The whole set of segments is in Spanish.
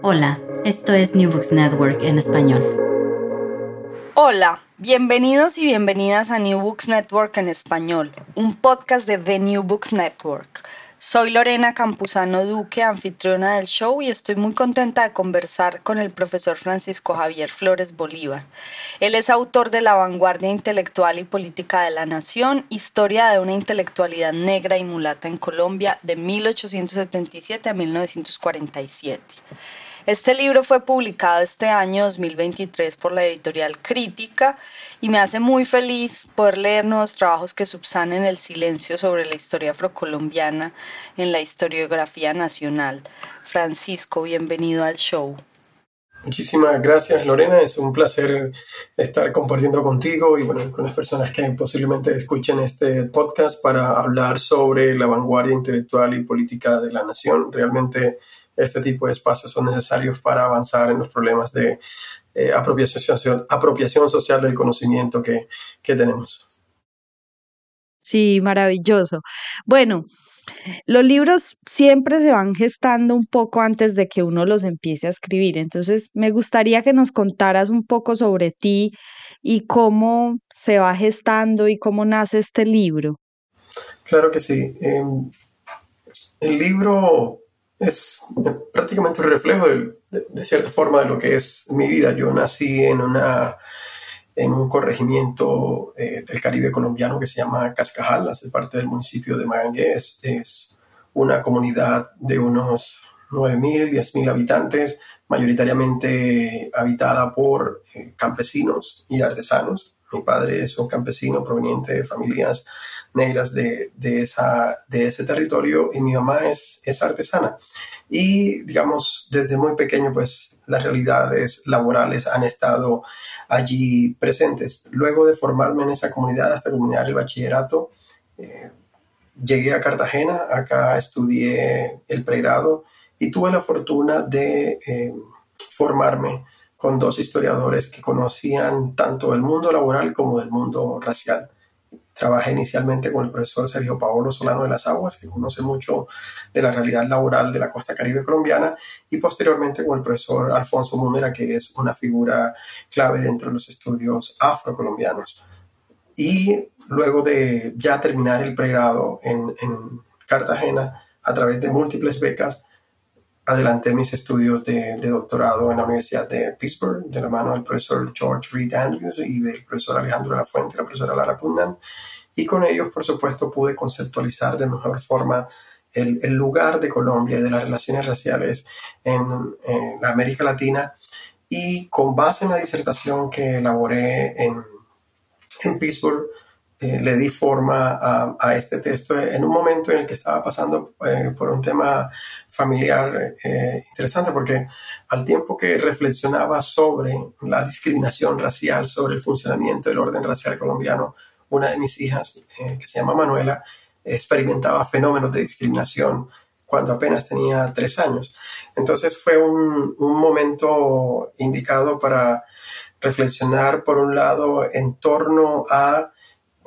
Hola, esto es New Books Network en español. Hola, bienvenidos y bienvenidas a New Books Network en español, un podcast de The New Books Network. Soy Lorena Campuzano Duque, anfitriona del show, y estoy muy contenta de conversar con el profesor Francisco Javier Flores Bolívar. Él es autor de La vanguardia intelectual y política de la nación, historia de una intelectualidad negra y mulata en Colombia de 1877 a 1947. Este libro fue publicado este año 2023 por la editorial Crítica y me hace muy feliz poder leer nuevos trabajos que subsanen el silencio sobre la historia afrocolombiana en la historiografía nacional. Francisco, bienvenido al show. Muchísimas gracias Lorena, es un placer estar compartiendo contigo y bueno, con las personas que posiblemente escuchen este podcast para hablar sobre la vanguardia intelectual y política de la nación. Realmente este tipo de espacios son necesarios para avanzar en los problemas de eh, apropiación, apropiación social del conocimiento que, que tenemos. Sí, maravilloso. Bueno, los libros siempre se van gestando un poco antes de que uno los empiece a escribir. Entonces, me gustaría que nos contaras un poco sobre ti y cómo se va gestando y cómo nace este libro. Claro que sí. Em, el libro es prácticamente un reflejo de, cierta forma de lo que es mi vida. Yo nací en, una, en un corregimiento eh, del Caribe colombiano que se llama Cascajal, hace parte del municipio de Magangué. Es, una comunidad de unos 9.000, 10.000 habitantes, mayoritariamente habitada por eh, campesinos y artesanos. Mi padre es un campesino proveniente de familias negras de, de, esa, de ese territorio y mi mamá es, es artesana. Y digamos, desde muy pequeño, pues las realidades laborales han estado allí presentes. Luego de formarme en esa comunidad hasta culminar el bachillerato, eh, llegué a Cartagena, acá estudié el pregrado y tuve la fortuna de eh, formarme con dos historiadores que conocían tanto el mundo laboral como el mundo racial. Trabajé inicialmente con el profesor Sergio Paolo Solano de las Aguas, que conoce mucho de la realidad laboral de la costa caribe colombiana, y posteriormente con el profesor Alfonso Múnera, que es una figura clave dentro de los estudios afrocolombianos. Y luego de ya terminar el pregrado en, en Cartagena, a través de múltiples becas, adelanté mis estudios de, de, doctorado en la Universidad de Pittsburgh, de la mano del profesor George Reed Andrews y del profesor Alejandro de la Fuente y la profesora Lara Pundan y con ellos, por supuesto, pude conceptualizar de mejor forma el, el lugar de Colombia y de las relaciones raciales en, en, América Latina. Y con base en la disertación que elaboré en, en Pittsburgh, eh, le di forma a, a, este texto en un momento en el que estaba pasando eh, por un tema familiar eh, interesante, porque al tiempo que reflexionaba sobre la discriminación racial, sobre el funcionamiento del orden racial colombiano, una de mis hijas, eh, que se llama Manuela, experimentaba fenómenos de discriminación cuando apenas tenía tres años. Entonces fue un, momento indicado para reflexionar, por un lado, en torno a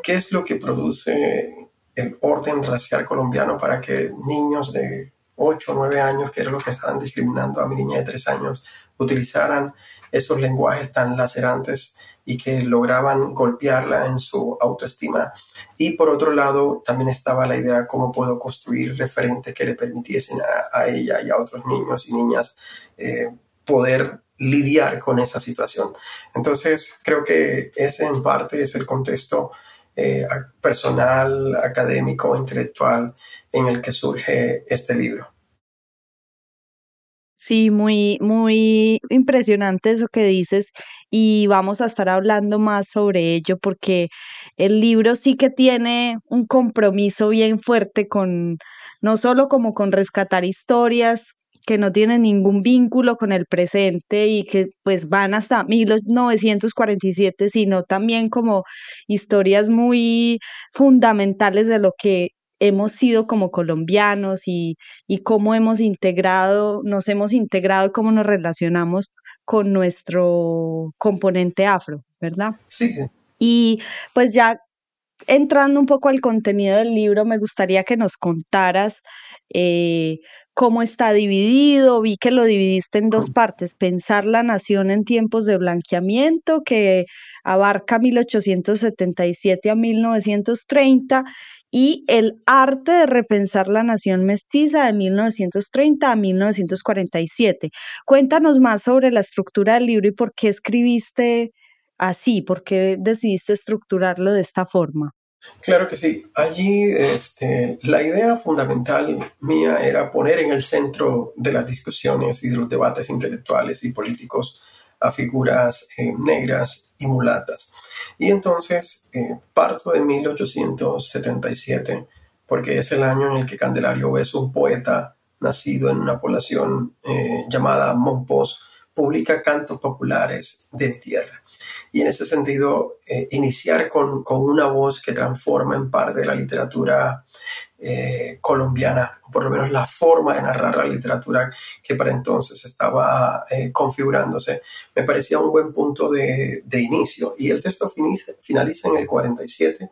qué es lo que produce el orden racial colombiano para que niños de 8 o 9 años, que era lo que estaban discriminando a mi niña de 3 años, utilizaran esos lenguajes tan lacerantes y que lograban golpearla en su autoestima. Y por otro lado, también estaba la idea de cómo puedo construir referentes que le permitiesen a, ella y a otros niños y niñas eh, poder lidiar con esa situación. Entonces, creo que ese en parte es el contexto eh, personal, académico, intelectual en el que surge este libro. Sí, muy, muy impresionante eso que dices y vamos a estar hablando más sobre ello porque el libro sí que tiene un compromiso bien fuerte con, no solo como con rescatar historias que no tienen ningún vínculo con el presente y que pues van hasta 1947, sino también como historias muy fundamentales de lo que hemos sido como colombianos y, y cómo hemos integrado, nos hemos integrado y cómo nos relacionamos con nuestro componente afro, ¿verdad? Sí. Y pues ya entrando un poco al contenido del libro, me gustaría que nos contaras eh, cómo está dividido. Vi que lo dividiste en dos partes, pensar la nación en tiempos de blanqueamiento, que abarca 1877 a 1930, y el arte de repensar la nación mestiza de 1930 a 1947. Cuéntanos más sobre la estructura del libro y por qué escribiste así, por qué decidiste estructurarlo de esta forma. Claro que sí. Allí este, la idea fundamental mía era poner en el centro de las discusiones y de los debates intelectuales y políticos a figuras eh, negras y mulatas. Y entonces eh, parto de 1877, porque es el año en el que Candelario es un poeta nacido en una población eh, llamada Monpós, publica cantos populares de mi tierra y en ese sentido iniciar con, con, una voz que transforma en parte la literatura eh, colombiana, por lo menos la forma de narrar la literatura que para entonces estaba eh, configurándose, me parecía un buen punto de, de inicio. Y el texto finaliza en el 47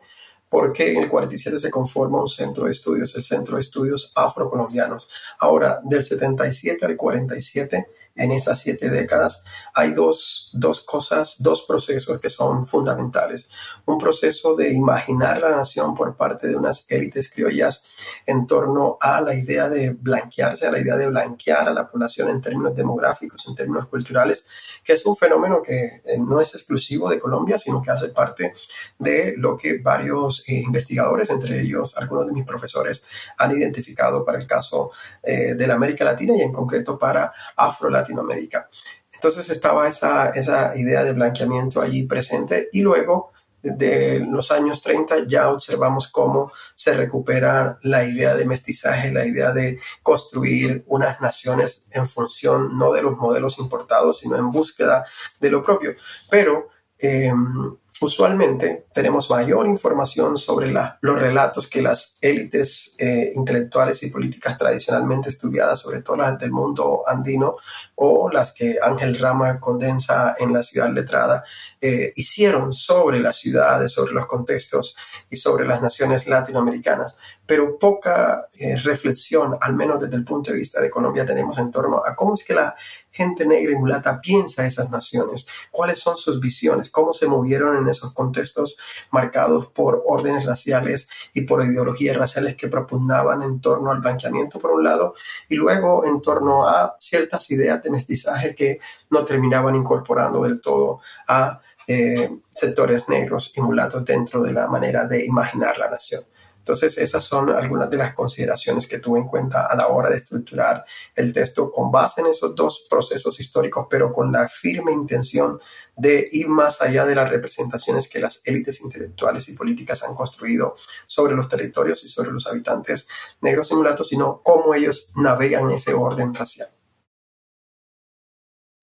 porque en el 47 se conforma un centro de estudios, el Centro de Estudios Afrocolombianos. Ahora, del 77 al 47 en esas siete décadas, hay dos, dos, cosas, dos procesos que son fundamentales. Un proceso de imaginar la nación por parte de unas élites criollas en torno a la idea de blanquearse, a la idea de blanquear a la población en términos demográficos, en términos culturales, que es un fenómeno que eh, no es exclusivo de Colombia, sino que hace parte de lo que varios eh, investigadores, entre ellos algunos de mis profesores, han identificado para el caso eh, de la América Latina y en concreto para Afro Latinoamérica. Entonces estaba esa, esa idea de blanqueamiento allí presente y luego de los años 30 ya observamos cómo se recupera la idea de mestizaje, la idea de construir unas naciones en función no de los modelos importados, sino en búsqueda de lo propio. Pero em, usualmente tenemos mayor información sobre los relatos que las élites eh, intelectuales y políticas tradicionalmente estudiadas, sobre todo las del mundo andino o las que Ángel Rama condensa en la ciudad letrada, eh, hicieron sobre las ciudades, sobre los contextos y sobre las naciones latinoamericanas, pero poca eh, reflexión, al menos desde el punto de vista de Colombia, tenemos en torno a cómo es que la gente negra y mulata piensa esas naciones, cuáles son sus visiones, cómo se movieron en esos contextos marcados por órdenes raciales y por ideologías raciales que propugnaban en torno al blanqueamiento por un lado y luego en torno a ciertas ideas de mestizaje que no terminaban incorporando del todo a eh, sectores negros y mulatos dentro de la manera de imaginar la nación. Entonces, esas son algunas de las consideraciones que tuve en cuenta a la hora de estructurar el texto con base en esos dos procesos históricos, pero con la firme intención de ir más allá de las representaciones que las élites intelectuales y políticas han construido sobre los territorios y sobre los habitantes negros y mulatos, sino cómo ellos navegan ese orden racial.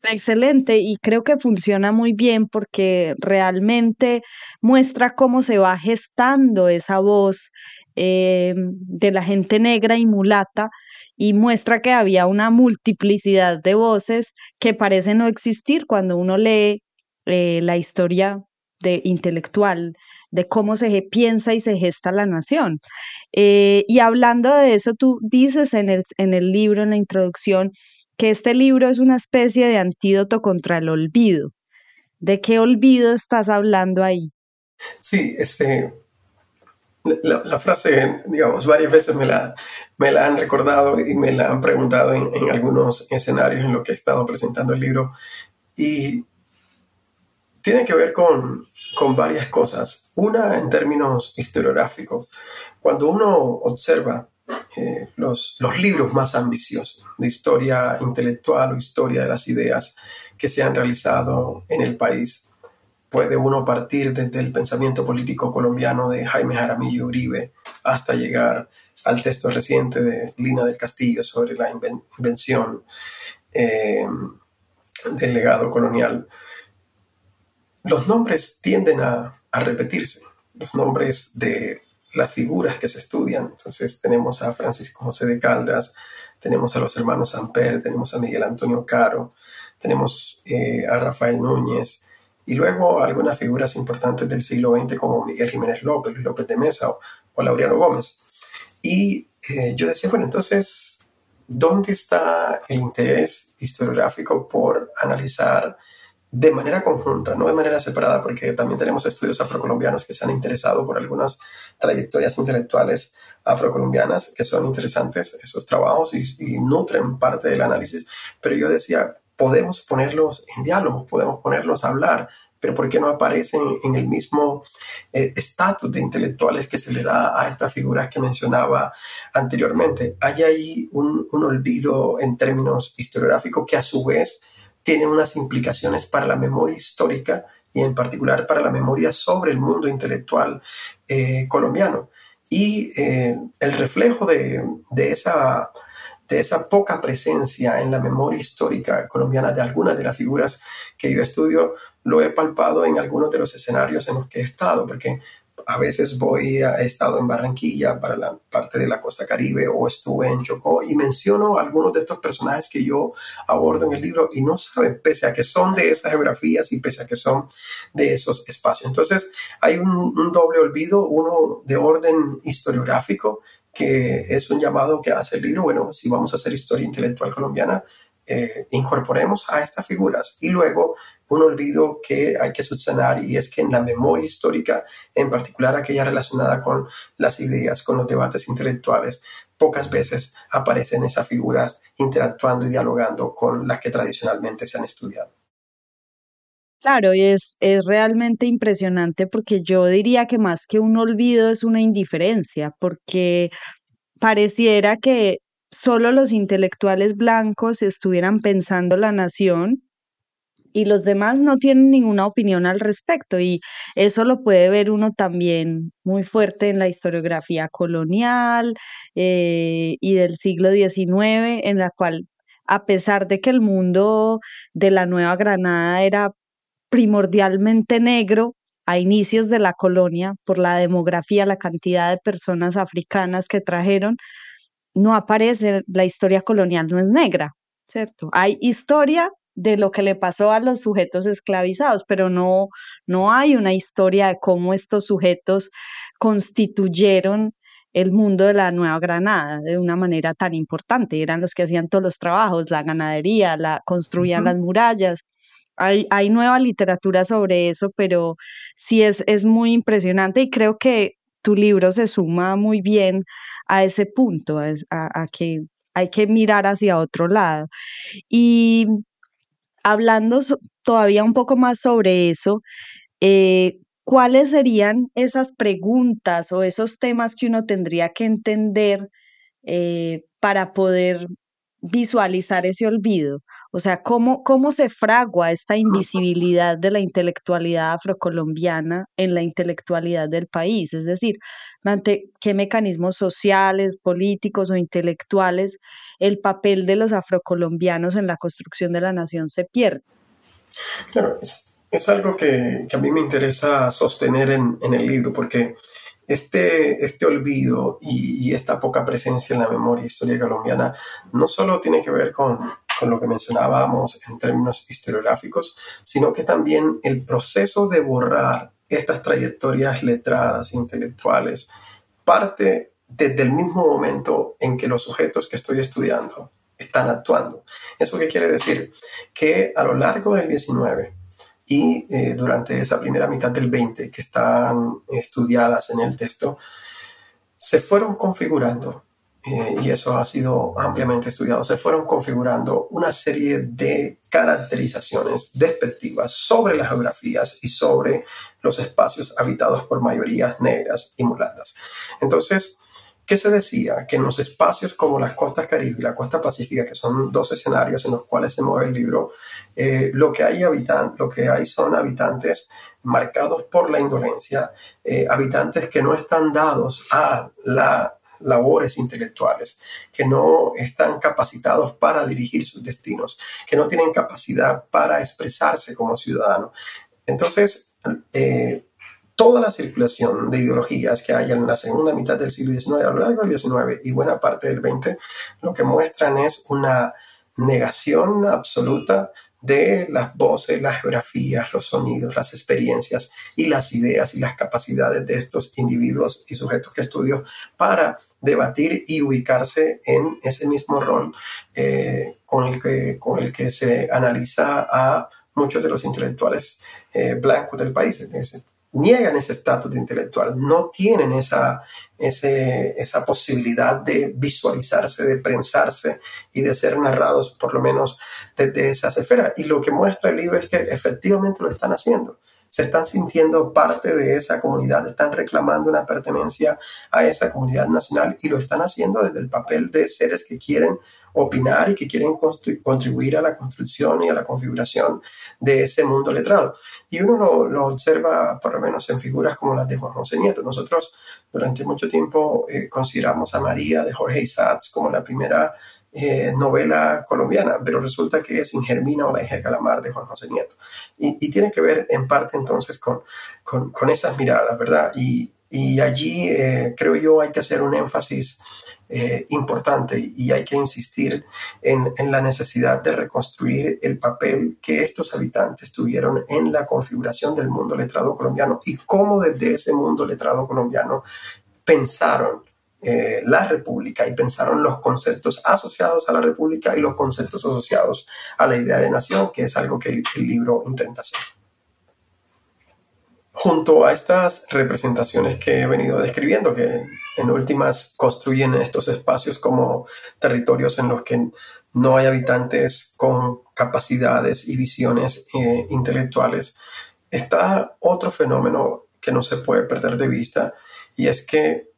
Excelente y creo que funciona muy bien porque realmente muestra cómo se va gestando esa voz eh, de la gente negra y mulata y muestra que había una multiplicidad de voces que parece no existir cuando uno lee eh, la historia de intelectual de cómo se piensa y se gesta la nación. Eh, y hablando de eso, tú dices en el, en el libro, en la introducción, que este libro es una especie de antídoto contra el olvido. ¿De qué olvido estás hablando ahí? Sí, este, la, frase, digamos, varias veces me la, me la han recordado y me la han preguntado en, en algunos escenarios en los que he estado presentando el libro. Y tiene que ver con, con varias cosas. Una en términos historiográficos. Cuando uno observa eh, los, los, libros más ambiciosos de historia intelectual o historia de las ideas que se han realizado en el país, puede uno partir desde el pensamiento político colombiano de Jaime Jaramillo Uribe hasta llegar al texto reciente de Lina del Castillo sobre la invención eh, del legado colonial. Los nombres tienden a, repetirse, los nombres de las figuras que se estudian. Entonces tenemos a Francisco José de Caldas, tenemos a los hermanos Amper, tenemos a Miguel Antonio Caro, tenemos eh, a Rafael Núñez y luego algunas figuras importantes del siglo XX como Miguel Jiménez López, Luis López de Mesa o, Laureano Gómez. Y eh, yo decía, bueno, entonces, ¿dónde está el interés historiográfico por analizar de manera conjunta, no de manera separada, porque también tenemos estudios afrocolombianos que se han interesado por algunas trayectorias intelectuales afrocolombianas, que son interesantes esos trabajos y, nutren parte del análisis. Pero yo decía, podemos ponerlos en diálogo, podemos ponerlos a hablar, pero ¿por qué no aparecen en el mismo eh, estatus de intelectuales que se le da a estas figuras que mencionaba anteriormente? Hay ahí un, un olvido en términos historiográficos que a su vez tiene unas implicaciones para la memoria histórica y en particular para la memoria sobre el mundo intelectual eh, colombiano. Y eh, el reflejo de, esa, de esa poca presencia en la memoria histórica colombiana de algunas de las figuras que yo estudio, lo he palpado en algunos de los escenarios en los que he estado, porque a veces voy, he estado en Barranquilla para la parte de la costa caribe o estuve en Chocó y menciono algunos de estos personajes que yo abordo en el libro y no saben, pese a que son de esas geografías y pese a que son de esos espacios. Entonces hay un, doble olvido, uno de orden historiográfico, que es un llamado que hace el libro, bueno, si vamos a hacer historia intelectual colombiana, eh, incorporemos a estas figuras y luego un olvido que hay que subsanar y es que en la memoria histórica, en particular aquella relacionada con las ideas, con los debates intelectuales, pocas veces aparecen esas figuras interactuando y dialogando con las que tradicionalmente se han estudiado. Claro, y es, es realmente impresionante porque yo diría que más que un olvido es una indiferencia, porque pareciera que solo los intelectuales blancos estuvieran pensando la nación y los demás no tienen ninguna opinión al respecto y eso lo puede ver uno también muy fuerte en la historiografía colonial eh, y del siglo XIX, en la cual a pesar de que el mundo de la Nueva Granada era primordialmente negro, a inicios de la colonia, por la demografía, la cantidad de personas africanas que trajeron, no aparece, la historia colonial no es negra, ¿cierto? Hay historia de lo que le pasó a los sujetos esclavizados, pero no, no hay una historia de cómo estos sujetos constituyeron el mundo de la Nueva Granada de una manera tan importante. Eran los que hacían todos los trabajos, la ganadería, la, construían las murallas. Hay, hay, nueva literatura sobre eso, pero sí es, es muy impresionante y creo que tu libro se suma muy bien a ese punto, a, que hay que mirar hacia otro lado. Y hablando todavía un poco más sobre eso, eh, ¿cuáles serían esas preguntas o esos temas que uno tendría que entender eh, para poder visualizar ese olvido? O sea, ¿cómo, ¿cómo se fragua esta invisibilidad de la intelectualidad afrocolombiana en la intelectualidad del país? Es decir, ante qué mecanismos sociales, políticos o intelectuales el papel de los afrocolombianos en la construcción de la nación se pierde. Claro, es, algo que, a mí me interesa sostener en, el libro, porque este, este olvido y, esta poca presencia en la memoria histórica colombiana no solo tiene que ver con, con lo que mencionábamos en términos historiográficos, sino que también el proceso de borrar estas trayectorias letradas, intelectuales, parte desde el mismo momento en que los sujetos que estoy estudiando están actuando. ¿Eso qué quiere decir? Que a lo largo del 19 y eh, durante esa primera mitad del 20 que están estudiadas en el texto, se fueron configurando eh, y eso ha sido ampliamente estudiado, se fueron configurando una serie de caracterizaciones despectivas sobre las geografías y sobre los espacios habitados por mayorías negras y mulatas. Entonces, ¿qué se decía? Que en los espacios como las costas caribe y la costa pacífica, que son dos escenarios en los cuales se mueve el libro, eh, lo, que hay habitan lo que hay son habitantes marcados por la indolencia, eh, habitantes que no están dados a la labores intelectuales, que no están capacitados para dirigir sus destinos, que no tienen capacidad para expresarse como ciudadano. Entonces, eh, toda la circulación de ideologías que hay en la segunda mitad del siglo XIX, a lo largo del XIX y buena parte del XX, lo que muestran es una negación absoluta de las voces, las geografías, los sonidos, las experiencias y las ideas y las capacidades de estos individuos y sujetos que estudio para debatir y ubicarse en ese mismo rol eh, con, el que, con el que se analiza a muchos de los intelectuales eh, blancos del país. niegan ese estatus de intelectual, no tienen esa, esa posibilidad de visualizarse, de prensarse y de ser narrados por lo menos desde esa esfera. Y lo que muestra el libro es que efectivamente lo están haciendo. Se están sintiendo parte de esa comunidad, están reclamando una pertenencia a esa comunidad nacional y lo están haciendo desde el papel de seres que quieren opinar y que quieren contribuir a la construcción y a la configuración de ese mundo letrado. Y uno lo, observa por lo menos en figuras como las de Juan José Nieto. Nosotros durante mucho tiempo eh, consideramos a María de Jorge Isaacs como la primera eh, novela colombiana, pero resulta que es Ingermina o la hija de Calamar de Juan José Nieto. Y, tiene que ver en parte entonces con, con, esas miradas, ¿verdad? Y, y allí eh, creo yo hay que hacer un énfasis eh, importante y hay que insistir en, en, la necesidad de reconstruir el papel que estos habitantes tuvieron en la configuración del mundo letrado colombiano y cómo desde ese mundo letrado colombiano pensaron eh, la República y pensaron los conceptos asociados a la República y los conceptos asociados a la idea de nación, que es algo que el libro intenta hacer. Junto a estas representaciones que he venido describiendo, que en últimas construyen estos espacios como territorios en los que no hay habitantes con capacidades y visiones eh, intelectuales, está otro fenómeno que no se puede perder de vista y es que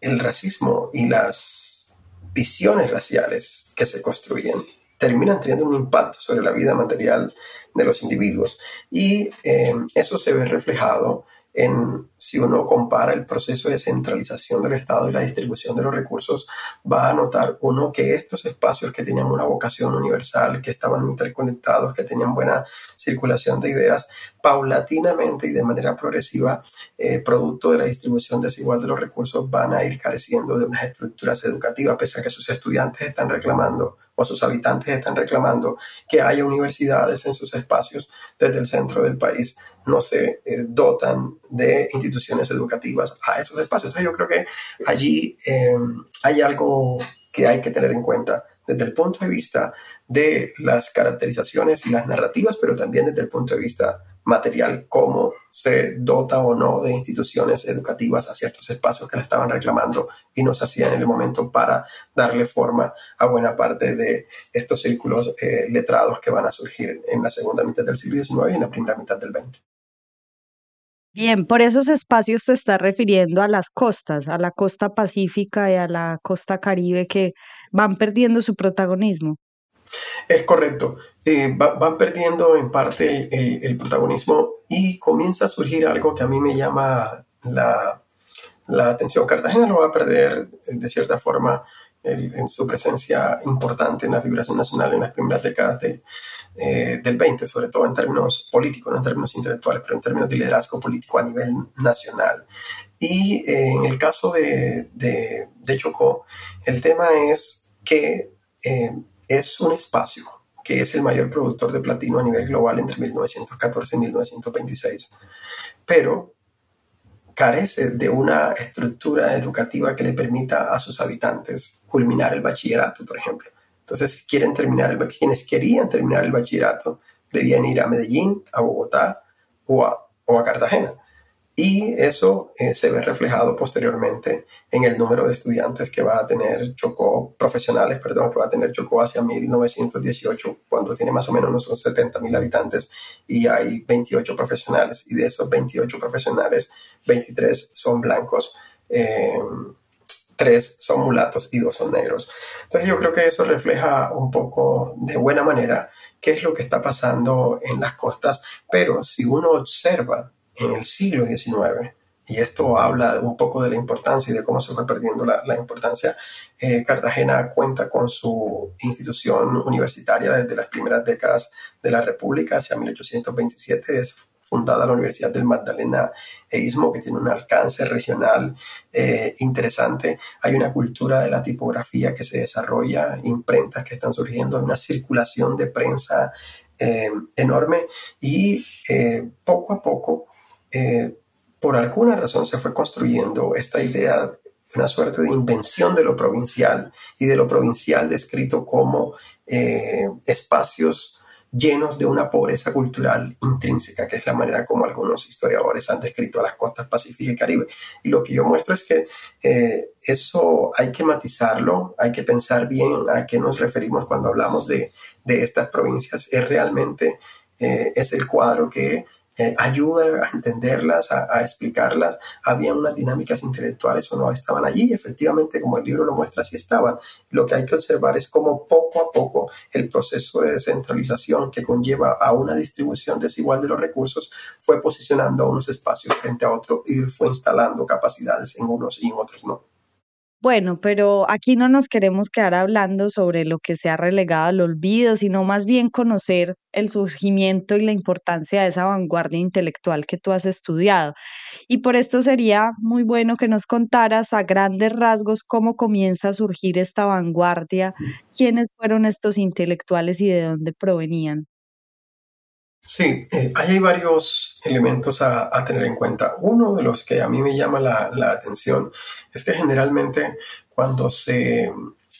el racismo y las visiones raciales que se construyen terminan teniendo un impacto sobre la vida material de los individuos. Y eh, eso se ve reflejado en, si uno compara el proceso de centralización del Estado y la distribución de los recursos, va a notar uno que estos espacios que tenían una vocación universal, que estaban interconectados, que tenían buena circulación de ideas, paulatinamente y de manera progresiva, eh, producto de la distribución desigual de los recursos, van a ir careciendo de unas estructuras educativas, pese a que sus estudiantes están reclamando o sus habitantes están reclamando que haya universidades en sus espacios desde el centro del país, no se eh, dotan de instituciones educativas a esos espacios. Entonces yo creo que allí em, hay algo que hay que tener en cuenta desde el punto de vista de las caracterizaciones y las narrativas, pero también desde el punto de vista material, cómo se dota o no de instituciones educativas a ciertos espacios que la estaban reclamando y no se hacían en el momento para darle forma a buena parte de estos círculos eh, letrados que van a surgir en la segunda mitad del siglo XIX y en la primera mitad del XX. Bien, por esos espacios se está refiriendo a las costas, a la costa pacífica y a la costa caribe que van perdiendo su protagonismo. Es correcto. Eh, van perdiendo en parte el, protagonismo y comienza a surgir algo que a mí me llama la, atención. Cartagena lo va a perder eh, de cierta forma en su presencia importante en la figuración nacional en las primeras décadas del, eh, del 20, sobre todo en términos políticos, no en términos intelectuales, pero en términos de liderazgo político a nivel nacional. Y en el caso de, de, Chocó, el tema es que es un espacio que es el mayor productor de platino a nivel global entre 1914 y 1926, pero carece de una estructura educativa que le permita a sus habitantes culminar el bachillerato, por ejemplo. Entonces, quieren terminar el, quienes querían terminar el bachillerato debían ir a Medellín, a Bogotá o a Cartagena. Y eso eh, se ve reflejado posteriormente en el número de estudiantes que va a tener Chocó, profesionales, perdón, que va a tener Chocó hacia 1918, cuando tiene más o menos unos 70 mil habitantes y hay 28 profesionales. Y de esos 28 profesionales, 23 son blancos. Eh, tres son mulatos y dos son negros. Entonces yo creo que eso refleja un poco de buena manera qué es lo que está pasando en las costas, pero si uno observa en el siglo XIX, y esto habla un poco de la importancia y de cómo se fue perdiendo la, importancia, eh, Cartagena cuenta con su institución universitaria desde las primeras décadas de la República, hacia 1827 es fundada la Universidad del Magdalena e que tiene un alcance regional eh, interesante. Hay una cultura de la tipografía que se desarrolla, imprentas que están surgiendo, una circulación de prensa eh, enorme y poco a poco eh, por alguna razón se fue construyendo esta idea, una suerte de invención de lo provincial y de lo provincial descrito como eh, espacios llenos de una pobreza cultural intrínseca, que es la manera como algunos historiadores han descrito a las costas Pacífico y Caribe. Y lo que yo muestro es que eh, eso hay que matizarlo, hay que pensar bien a qué nos referimos cuando hablamos de, de estas provincias. Es realmente, es el cuadro que eh, ayuda a entenderlas, a, explicarlas. Había unas dinámicas intelectuales o no estaban allí. Efectivamente, como el libro lo muestra, sí estaban. Lo que hay que observar es cómo poco a poco el proceso de descentralización que conlleva a una distribución desigual de los recursos fue posicionando a unos espacios frente a otros y fue instalando capacidades en unos y en otros no. Bueno, pero aquí no nos queremos quedar hablando sobre lo que se ha relegado al olvido, sino más bien conocer el surgimiento y la importancia de esa vanguardia intelectual que tú has estudiado. Y por esto sería muy bueno que nos contaras a grandes rasgos cómo comienza a surgir esta vanguardia, quiénes fueron estos intelectuales y de dónde provenían. Sí, eh, hay varios elementos a, tener en cuenta. Uno de los que a mí me llama la, atención es que generalmente cuando se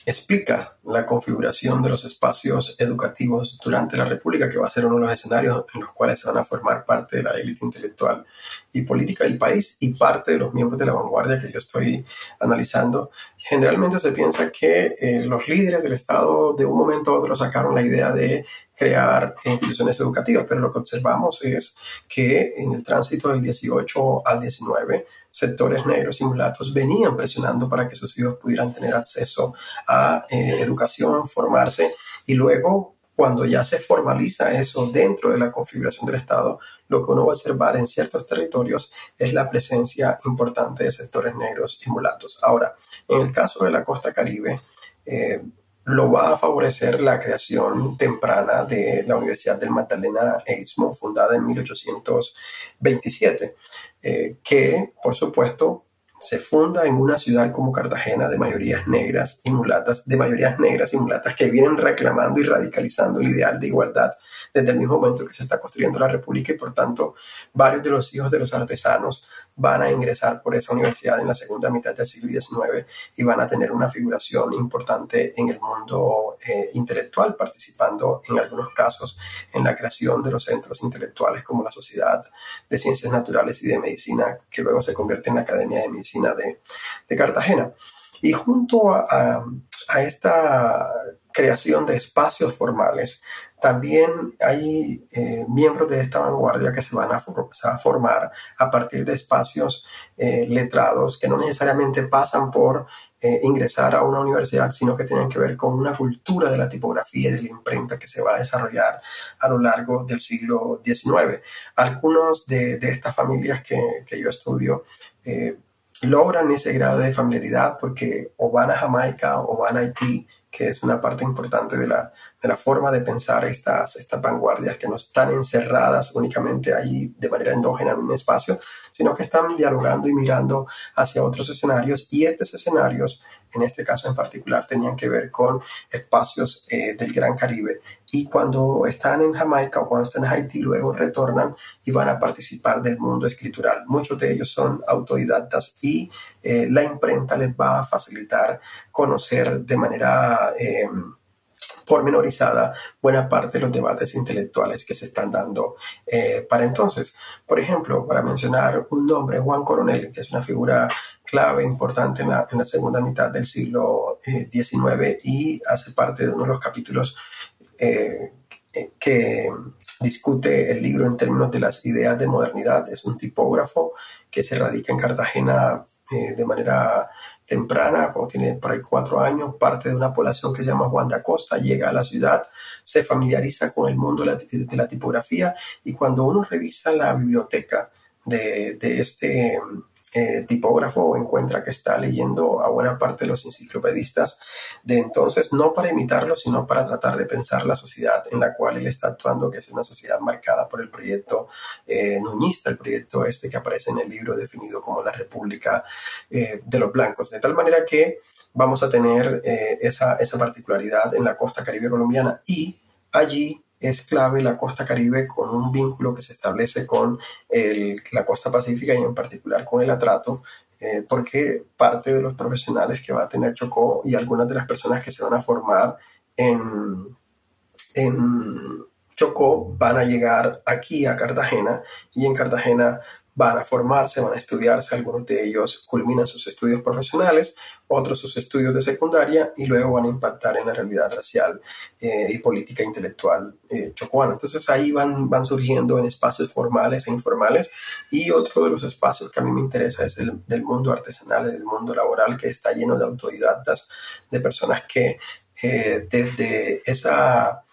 explica la configuración de los espacios educativos durante la República, que va a ser uno de los escenarios en los cuales se van a formar parte de la élite intelectual y política del país y parte de los miembros de la vanguardia que yo estoy analizando, generalmente se piensa que eh, los líderes del Estado de un momento a otro sacaron la idea de crear instituciones educativas, pero lo que observamos es que en el tránsito del 18 al 19, sectores negros y mulatos venían presionando para que sus hijos pudieran tener acceso a eh, educación, formarse y luego cuando ya se formaliza eso dentro de la configuración del Estado, lo que uno va a observar en ciertos territorios es la presencia importante de sectores negros y mulatos. Ahora, en el caso de la costa caribe, eh, lo va a favorecer la creación temprana de la Universidad del Magdalena e fundada en 1827, eh, que por supuesto se funda en una ciudad como Cartagena de mayorías negras y mulatas, de mayorías negras y mulatas que vienen reclamando y radicalizando el ideal de igualdad desde el mismo momento que se está construyendo la República y por tanto varios de los hijos de los artesanos van a ingresar por esa universidad en la segunda mitad del siglo XIX y van a tener una figuración importante en el mundo eh, intelectual, participando en algunos casos en la creación de los centros intelectuales como la Sociedad de Ciencias Naturales y de Medicina, que luego se convierte en la Academia de Medicina de, Cartagena. Y junto a, a esta creación de espacios formales, también hay eh, miembros de esta vanguardia que se van a, formar a partir de espacios eh, letrados que no necesariamente pasan por eh, ingresar a una universidad, sino que tienen que ver con una cultura de la tipografía y de la imprenta que se va a desarrollar a lo largo del siglo XIX. Algunos de, estas familias que, que, yo estudio logran ese grado de familiaridad porque o van a Jamaica o van a Haití, que es una parte importante de la, de la forma de pensar estas, estas vanguardias que no están encerradas únicamente ahí de manera endógena en un espacio, sino que están dialogando y mirando hacia otros escenarios y estos escenarios, en este caso en particular, tenían que ver con espacios eh, del Gran Caribe. Y cuando están en Jamaica o cuando están en Haití, luego retornan y van a participar del mundo escritural. Muchos de ellos son autodidactas y eh, la imprenta les va a facilitar conocer de manera... Eh, pormenorizada buena parte de los debates intelectuales que se están dando eh, para entonces. Por ejemplo, para mencionar un nombre, Juan Coronel, que es una figura clave importante en la, en la segunda mitad del siglo XIX eh, y hace parte de uno de los capítulos eh, que discute el libro en términos de las ideas de modernidad. Es un tipógrafo que se radica en Cartagena de manera temprana, cuando tiene por ahí cuatro años, parte de una población que se llama Juan de Costa, llega a la ciudad, se familiariza con el mundo de la, tipografía y cuando uno revisa la biblioteca de, de este eh, tipógrafo encuentra que está leyendo a buena parte de los enciclopedistas de entonces, no para imitarlo, sino para tratar de pensar la sociedad en la cual él está actuando, que es una sociedad marcada por el proyecto eh, nuñista, el proyecto este que aparece en el libro definido como la República eh, de los Blancos. De tal manera que vamos a tener esa, esa particularidad en la costa caribe colombiana y allí es clave la costa caribe con un vínculo que se establece con la costa pacífica y en particular con el atrato, eh, porque parte de los profesionales que va a tener Chocó y algunas de las personas que se van a formar en, en Chocó van a llegar aquí a Cartagena y en Cartagena van a formarse, van a estudiarse, algunos de ellos culminan sus estudios profesionales, otros sus estudios de secundaria y luego van a impactar en la realidad racial eh, y política intelectual eh, chocuana. Entonces ahí van, van surgiendo en espacios formales e informales y otro de los espacios que a mí me interesa es el del mundo artesanal, del mundo laboral que está lleno de autodidactas, de personas que eh, desde, esa,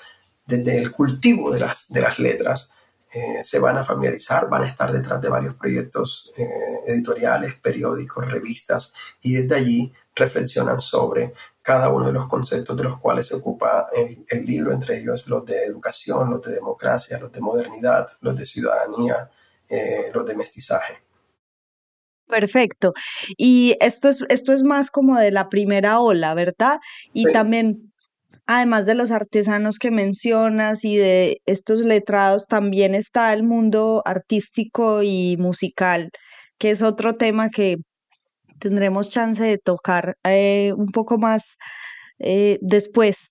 desde el cultivo de las, de las letras, eh, se van a familiarizar, van a estar detrás de varios proyectos eh, editoriales, periódicos, revistas, y desde allí reflexionan sobre cada uno de los conceptos de los cuales se ocupa el, libro, entre ellos los de educación, los de democracia, los de modernidad, los de ciudadanía, eh, los de mestizaje. Perfecto. Y esto es, esto es más como de la primera ola, ¿verdad? Y también además de los artesanos que mencionas y de estos letrados, también está el mundo artístico y musical, que es otro tema que tendremos chance de tocar eh, un poco más eh, después.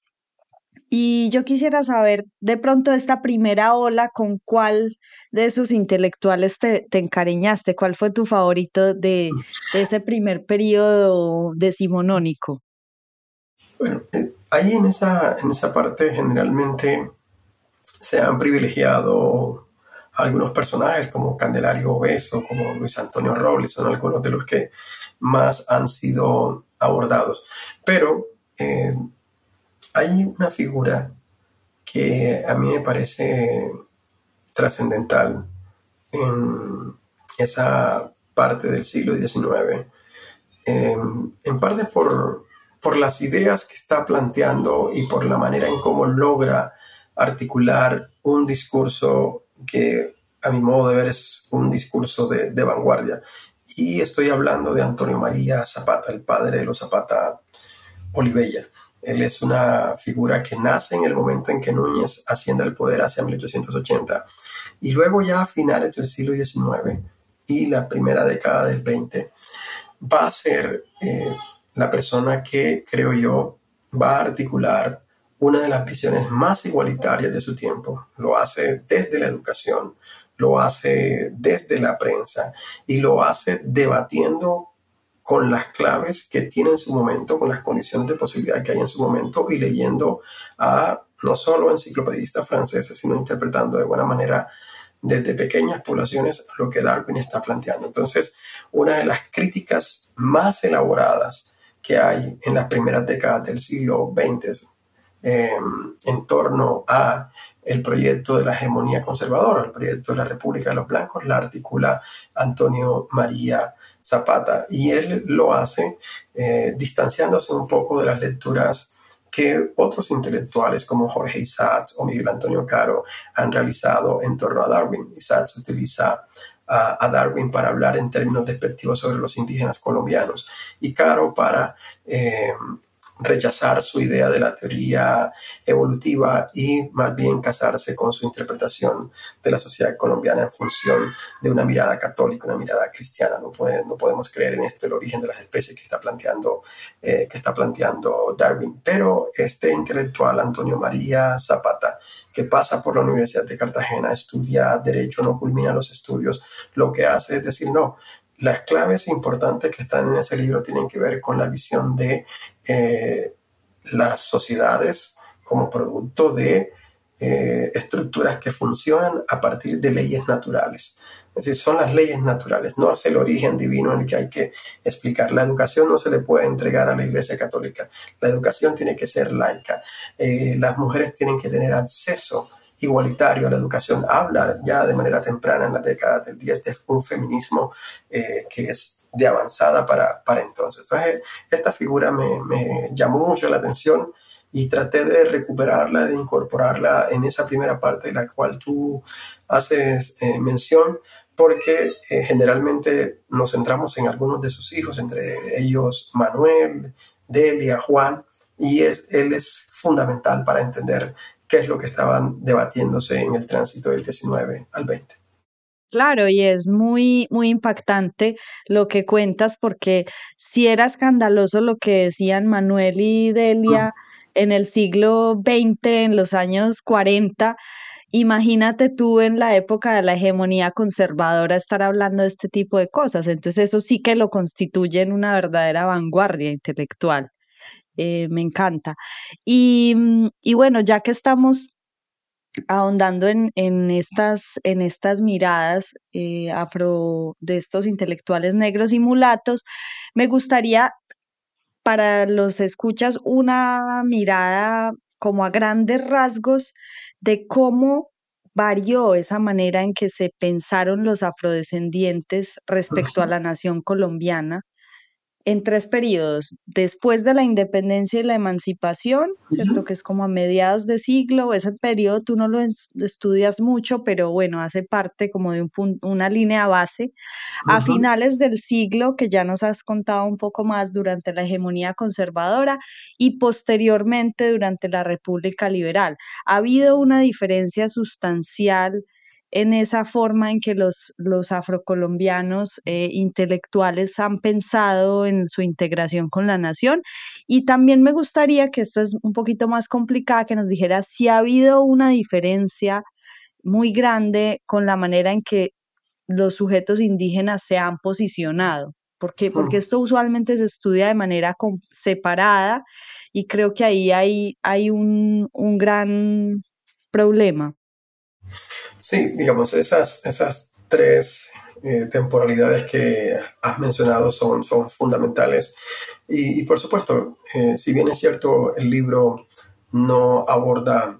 Y yo quisiera saber de pronto esta primera ola, ¿con cuál de esos intelectuales te, encariñaste? ¿Cuál fue tu favorito de, de ese primer periodo decimonónico? Bueno, ahí en esa, en esa parte generalmente se han privilegiado algunos personajes como Candelario Obeso, como Luis Antonio Robles, son algunos de los que más han sido abordados. Pero eh, hay una figura que a mí me parece trascendental en esa parte del siglo XIX, eh, en parte por por las ideas que está planteando y por la manera en cómo logra articular un discurso que a mi modo de ver es un discurso de, vanguardia. Y estoy hablando de Antonio María Zapata, el padre de los Zapata Olivella. Él es una figura que nace en el momento en que Núñez asciende al poder hacia 1880 y luego ya a finales del siglo XIX y la primera década del XX va a ser eh, la persona que, creo yo, va a articular una de las visiones más igualitarias de su tiempo. Lo hace desde la educación, lo hace desde la prensa y lo hace debatiendo con las claves que tiene en su momento, con las condiciones de posibilidad que hay en su momento y leyendo a no solo enciclopedistas franceses, sino interpretando de buena manera desde pequeñas poblaciones lo que Darwin está planteando. Entonces, una de las críticas más elaboradas que hay en las primeras décadas del siglo XX em, en torno a el proyecto de la hegemonía conservadora, el proyecto de la República de los Blancos, la articula Antonio María Zapata y él lo hace eh, distanciándose un poco de las lecturas que otros intelectuales como Jorge Isaacs o Miguel Antonio Caro han realizado en torno a Darwin. Isaacs utiliza a, Darwin para hablar en términos despectivos sobre los indígenas colombianos y Caro para eh, rechazar su idea de la teoría evolutiva y más bien casarse con su interpretación de la sociedad colombiana en función de una mirada católica, una mirada cristiana. No, no podemos creer en esto, el origen de las especies que está planteando, eh, que está planteando Darwin. Pero este intelectual, Antonio María Zapata, que pasa por la Universidad de Cartagena, estudia derecho, no culmina los estudios, lo que hace es decir, no, las claves importantes que están en ese libro tienen que ver con la visión de eh, las sociedades como producto de eh, estructuras que funcionan a partir de leyes naturales. Es decir, son las leyes naturales, no es el origen divino en el que hay que explicar. La educación no se le puede entregar a la Iglesia Católica. La educación tiene que ser laica. Eh, las mujeres tienen que tener acceso igualitario a la educación. Habla ya de manera temprana en la década del 10 de un feminismo eh, que es de avanzada para, para entonces. Entonces, esta figura me, me, llamó mucho la atención y traté de recuperarla, de incorporarla en esa primera parte de la cual tú haces eh, mención, porque eh, generalmente nos centramos en algunos de sus hijos, entre ellos Manuel, Delia, Juan, y es, él es fundamental para entender qué es lo que estaban debatiéndose en el tránsito del 19 al 20. Claro, y es muy, muy impactante lo que cuentas, porque si era escandaloso lo que decían Manuel y Delia en el siglo XX, en los años 40, imagínate tú en la época de la hegemonía conservadora estar hablando de este tipo de cosas. Entonces eso sí que lo constituye en una verdadera vanguardia intelectual. Eh, me encanta. Y, mm, y, bueno, ya que estamos ahondando en, en, estas, en estas miradas eh, afro de estos intelectuales negros y mulatos, me gustaría para los escuchas una mirada como a grandes rasgos de cómo varió esa manera en que se pensaron los afrodescendientes respecto a la nación colombiana en tres periodos, después de la independencia y la emancipación, ¿cierto? Que es como a mediados de siglo, ese periodo tú no lo estudias mucho, pero bueno, hace parte como de un una línea base. A finales del siglo, que ya nos has contado un poco más durante la hegemonía conservadora y posteriormente durante la República Liberal. Ha habido una diferencia sustancial en esa forma en que los, los afrocolombianos eh, intelectuales han pensado en su integración con la nación. Y también me gustaría que esta es un poquito más complicada, que nos dijera si ha habido una diferencia muy grande con la manera en que los sujetos indígenas se han posicionado. Porque, porque esto usualmente se estudia de manera separada y creo que ahí hay, hay un, un gran problema. Sí, digamos, esas, esas tres eh, temporalidades que has mencionado son, son fundamentales. Y, por supuesto, eh, si bien es cierto, el libro no aborda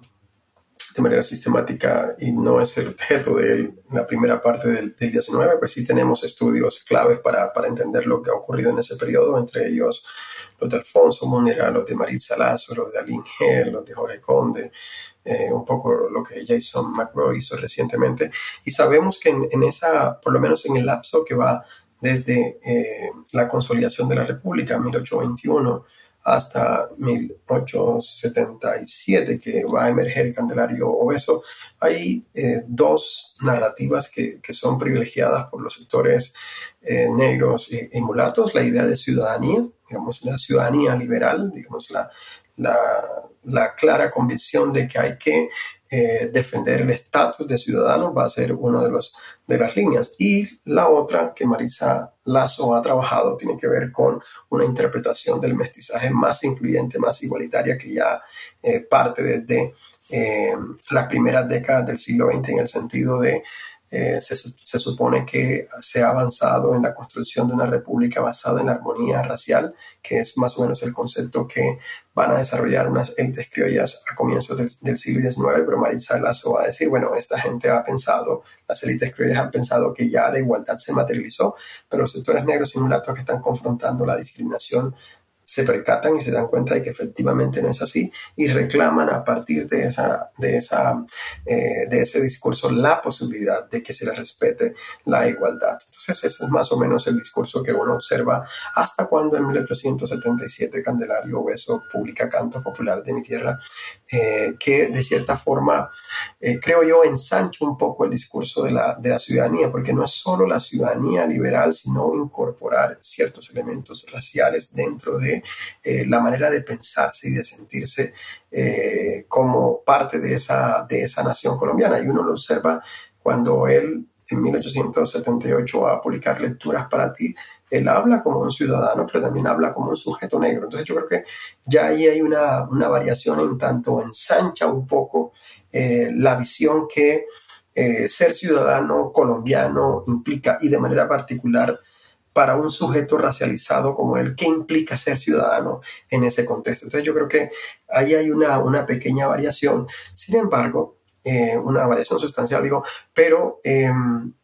de manera sistemática y no es el objeto de la primera parte del, del 19, pues sí tenemos estudios claves para, para, entender lo que ha ocurrido en ese periodo, entre ellos los de Alfonso Munera, los de Maritza Lazo, los de Aline Gel, los de Jorge Conde, eh, un poco lo que Jason McGraw hizo recientemente. Y sabemos que en, esa, por lo menos en el lapso que va desde eh, la consolidación de la República, 1821, hasta 1877, que va a emerger Candelario Obeso, hay eh, dos narrativas que, que, son privilegiadas por los sectores negros y, y, mulatos, la idea de ciudadanía, digamos, la ciudadanía liberal, digamos, la, la, la clara convicción de que hay que eh, defender el estatus de ciudadano va a ser una de, los, de las líneas. Y la otra que Marisa Lazo ha trabajado tiene que ver con una interpretación del mestizaje más incluyente, más igualitaria, que ya eh, parte desde eh, las primeras décadas del siglo XX en el sentido de se, se, supone que se ha avanzado en la construcción de una república basada en la armonía racial, que es más o menos el concepto que van a desarrollar unas élites criollas a comienzos del, siglo XIX, pero Maritza Lazo va a decir, bueno, esta gente ha pensado, las élites criollas han pensado que ya la igualdad se materializó, pero los sectores negros y mulatos que están confrontando la discriminación se percatan y se dan cuenta de que efectivamente no es así y reclaman a partir de, esa, de, esa, eh, de ese discurso la posibilidad de que se les respete la igualdad. Entonces ese es más o menos el discurso que uno observa hasta cuando en 1877 Candelario Beso publica Canto Popular de mi Tierra, eh, que de cierta forma, eh, creo yo, ensancha un poco el discurso de la, de la ciudadanía, porque no es solo la ciudadanía liberal, sino incorporar ciertos elementos raciales dentro de eh, la manera de pensarse y de sentirse eh, como parte de esa, de esa nación colombiana. Y uno lo observa cuando él en 1878 va a publicar Lecturas para ti, él habla como un ciudadano, pero también habla como un sujeto negro. Entonces yo creo que ya ahí hay una, una variación en tanto ensancha un poco eh, la visión que ser ciudadano colombiano implica y de manera particular para un sujeto racializado como él, ¿qué implica ser ciudadano en ese contexto? Entonces yo creo que ahí hay una, una pequeña variación. Sin embargo, eh, una variación sustancial, digo, pero em,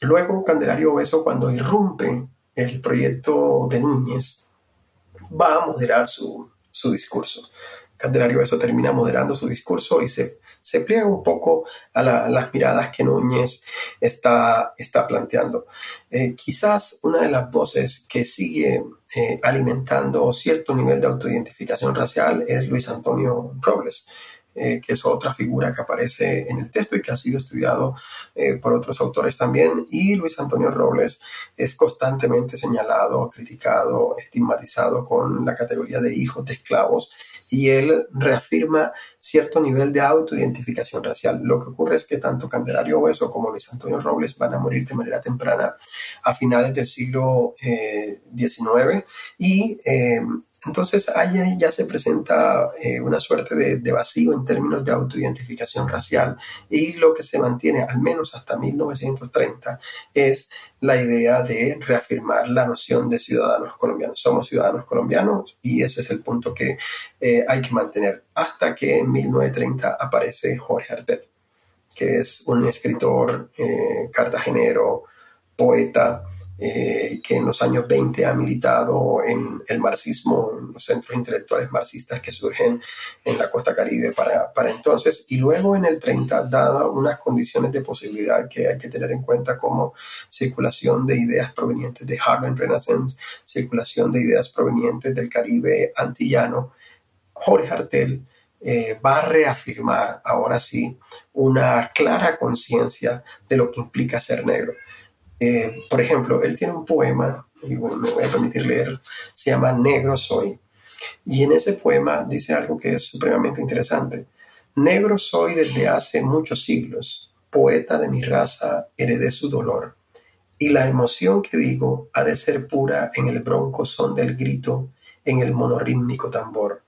luego Candelario Beso, cuando irrumpe el proyecto de Núñez, va a moderar su, su discurso. Candelario Beso termina moderando su discurso y se se pliega un poco a, las miradas que Núñez está, está planteando. Eh, quizás una de las voces que sigue eh, alimentando cierto nivel de autoidentificación racial es Luis Antonio Robles. Eh, que es otra figura que aparece en el texto y que ha sido estudiado por otros autores también. Y Luis Antonio Robles es constantemente señalado, criticado, estigmatizado con la categoría de hijos de esclavos y él reafirma cierto nivel de autoidentificación racial. Lo que ocurre es que tanto Candelario Hueso como Luis Antonio Robles van a morir de manera temprana a finales del siglo XIX eh, y eh, entonces ahí ya se presenta eh, una suerte de, vacío en términos de autoidentificación racial y lo que se mantiene al menos hasta 1930 es la idea de reafirmar la noción de ciudadanos colombianos. Somos ciudadanos colombianos y ese es el punto que eh, hay que mantener hasta que en 1930 aparece Jorge Artel, que es un escritor eh, cartagenero, poeta, eh, que en los años 20 ha militado en el marxismo, en los centros intelectuales marxistas que surgen en la costa caribe para, para entonces, y luego en el 30, dada unas condiciones de posibilidad que hay que tener en cuenta como circulación de ideas provenientes de Harlem Renaissance, circulación de ideas provenientes del Caribe antillano, Jorge Hartel eh, va a reafirmar ahora sí una clara conciencia de lo que implica ser negro eh, por ejemplo, él tiene un poema, y me voy a permitir leer, se llama Negro soy. Y en ese poema dice algo que es supremamente interesante. Negro soy desde hace muchos siglos, poeta de mi raza, heredé su dolor. Y la emoción que digo ha de ser pura en el bronco son del grito, en el monorítmico tambor.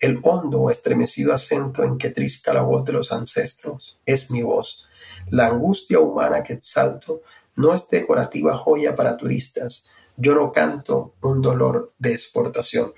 El hondo, estremecido acento en que trisca la voz de los ancestros es mi voz. La angustia humana que exalto no es decorativa joya para turistas. Yo no canto un dolor de exportación.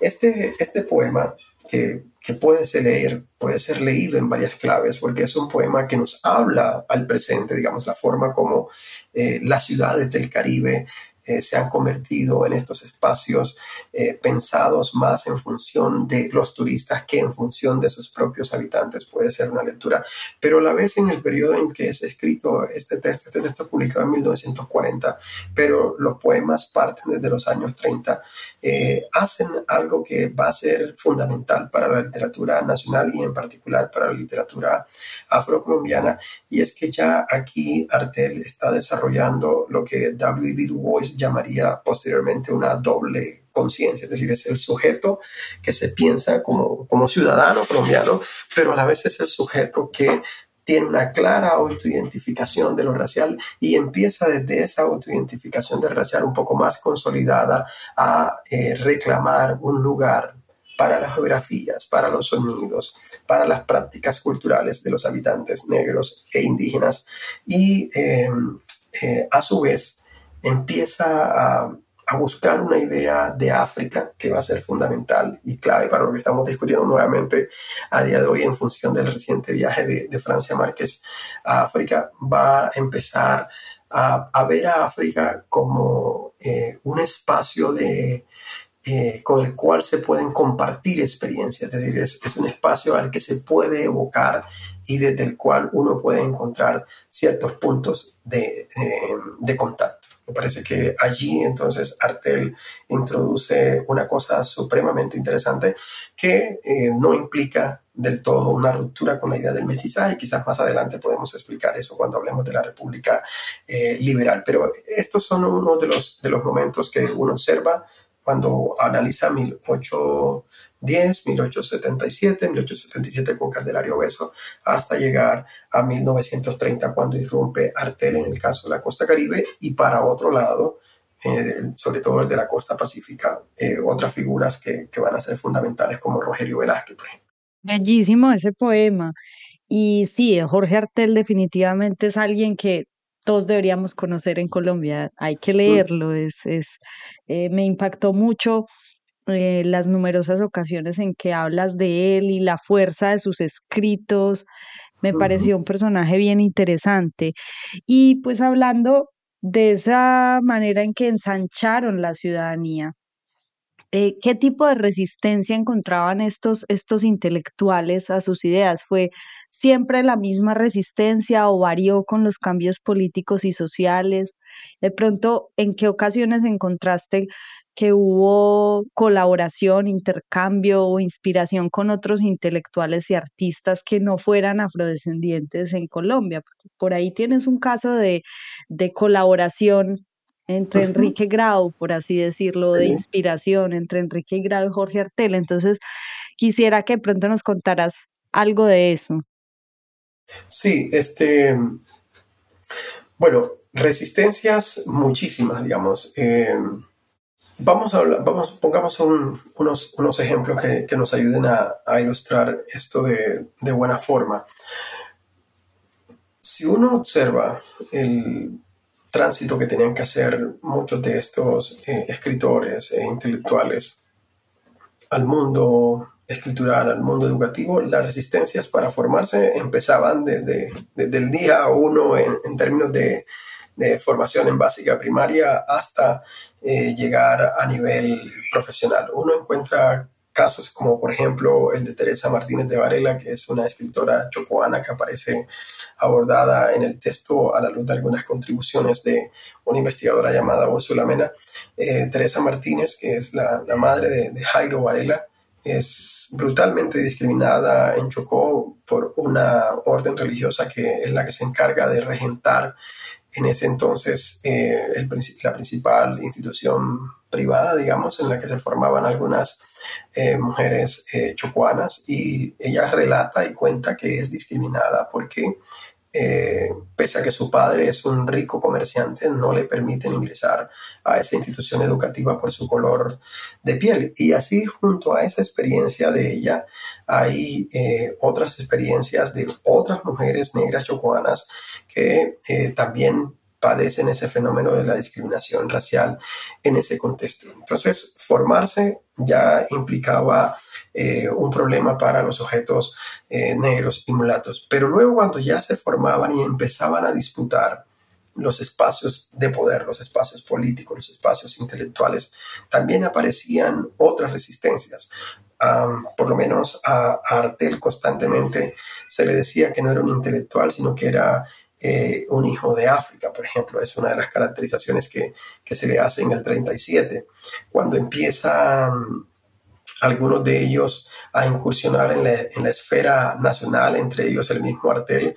Este, este poema que, puede, ser leer, puede ser leído en varias claves porque es un poema que nos habla al presente, digamos, la forma como eh, las ciudades del Caribe eh, se han convertido en estos espacios eh, pensados más en función de los turistas que en función de sus propios habitantes. Puede ser una lectura, pero a la vez en el periodo en que es escrito este texto, este texto publicado en 1940, pero los poemas parten desde los años 30, eh, hacen algo que va a ser fundamental para la literatura nacional y en particular para la literatura afrocolombiana, y es que ya aquí Artel está desarrollando lo que W.B. Du Bois llamaría posteriormente una doble conciencia, es decir, es el sujeto que se piensa como, como ciudadano colombiano, pero a la vez es el sujeto que tiene una clara autoidentificación de lo racial y empieza desde esa autoidentificación de racial un poco más consolidada a eh, reclamar un lugar para las geografías, para los sonidos, para las prácticas culturales de los habitantes negros e indígenas. Y em, eh, a su vez empieza a a buscar una idea de África que va a ser fundamental y clave para lo que estamos discutiendo nuevamente a día de hoy en función del reciente viaje de, Francia Márquez a África, va a empezar a, ver a África como eh, un espacio de, eh, con el cual se pueden compartir experiencias, es decir, es, un espacio al que se puede evocar y desde el cual uno puede encontrar ciertos puntos de, eh, de contacto. Me parece que allí entonces Artel introduce una cosa supremamente interesante que eh, no implica del todo una ruptura con la idea del mestizaje. Quizás más adelante podemos explicar eso cuando hablemos de la República Liberal. Pero estos son uno de los, de los momentos que uno observa cuando analiza 1810, 1877, 1877 con Candelario Beso, hasta llegar a 1930 cuando irrumpe Artel en el caso de la costa caribe y para otro lado, eh, sobre todo el de la costa pacífica, eh, otras figuras que, que van a ser fundamentales como Rogerio Velázquez, por ejemplo. Bellísimo ese poema. Y sí, Jorge Artel definitivamente es alguien que todos deberíamos conocer en Colombia. Hay que leerlo, es, es eh, me impactó mucho eh, las numerosas ocasiones en que hablas de él y la fuerza de sus escritos. Me pareció un personaje bien interesante. Y pues hablando de esa manera en que ensancharon la ciudadanía, eh, ¿qué tipo de resistencia encontraban estos, estos intelectuales a sus ideas? ¿Fue siempre la misma resistencia o varió con los cambios políticos y sociales? De pronto, ¿en qué ocasiones encontraste que hubo colaboración, intercambio o inspiración con otros intelectuales y artistas que no fueran afrodescendientes en Colombia? por ahí tienes un caso de, de colaboración entre Enrique Grau, por así decirlo, de inspiración entre Enrique Grau y Jorge Artel. Entonces, quisiera que pronto nos contaras algo de eso. Sí, este, bueno, resistencias muchísimas, digamos. Eh, vamos a hablar, vamos, pongamos unos, unos, ejemplos que, nos ayuden a, ilustrar esto de, de buena forma. Si uno observa el, tránsito que tenían que hacer muchos de estos eh, escritores e intelectuales al mundo escritural, al mundo educativo, las resistencias para formarse empezaban desde, el día uno en, términos de, formación en básica primaria hasta eh, llegar a nivel profesional. Uno encuentra casos como por ejemplo el de Teresa Martínez de Varela, que es una escritora chocoana que aparece abordada en el texto a la luz de algunas contribuciones de una investigadora llamada Úrsula Mena. Eh, Teresa Martínez, que es la, madre de, Jairo Varela, es brutalmente discriminada en Chocó por una orden religiosa que es la que se encarga de regentar en ese entonces eh, la principal institución privada, digamos, en la que se formaban algunas eh, mujeres chocuanas y ella relata y cuenta que es discriminada porque eh, pese a que su padre es un rico comerciante, no le permiten ingresar a esa institución educativa por su color de piel. Y así, junto a esa experiencia de ella, hay eh, otras experiencias de otras mujeres negras chocoanas que eh, también padecen ese fenómeno de la discriminación racial en ese contexto. Entonces, formarse ya implicaba eh, un problema para los sujetos negros y mulatos. Pero luego cuando ya se formaban y empezaban a disputar los espacios de poder, los espacios políticos, los espacios intelectuales, también aparecían otras resistencias. Por lo menos a, Artel constantemente se le decía que no era un intelectual, sino que era eh, un hijo de África, por ejemplo. Es una de las caracterizaciones que, que se le hace en el 37. Cuando empieza algunos de ellos a incursionar en la, esfera nacional, entre ellos el mismo Artel,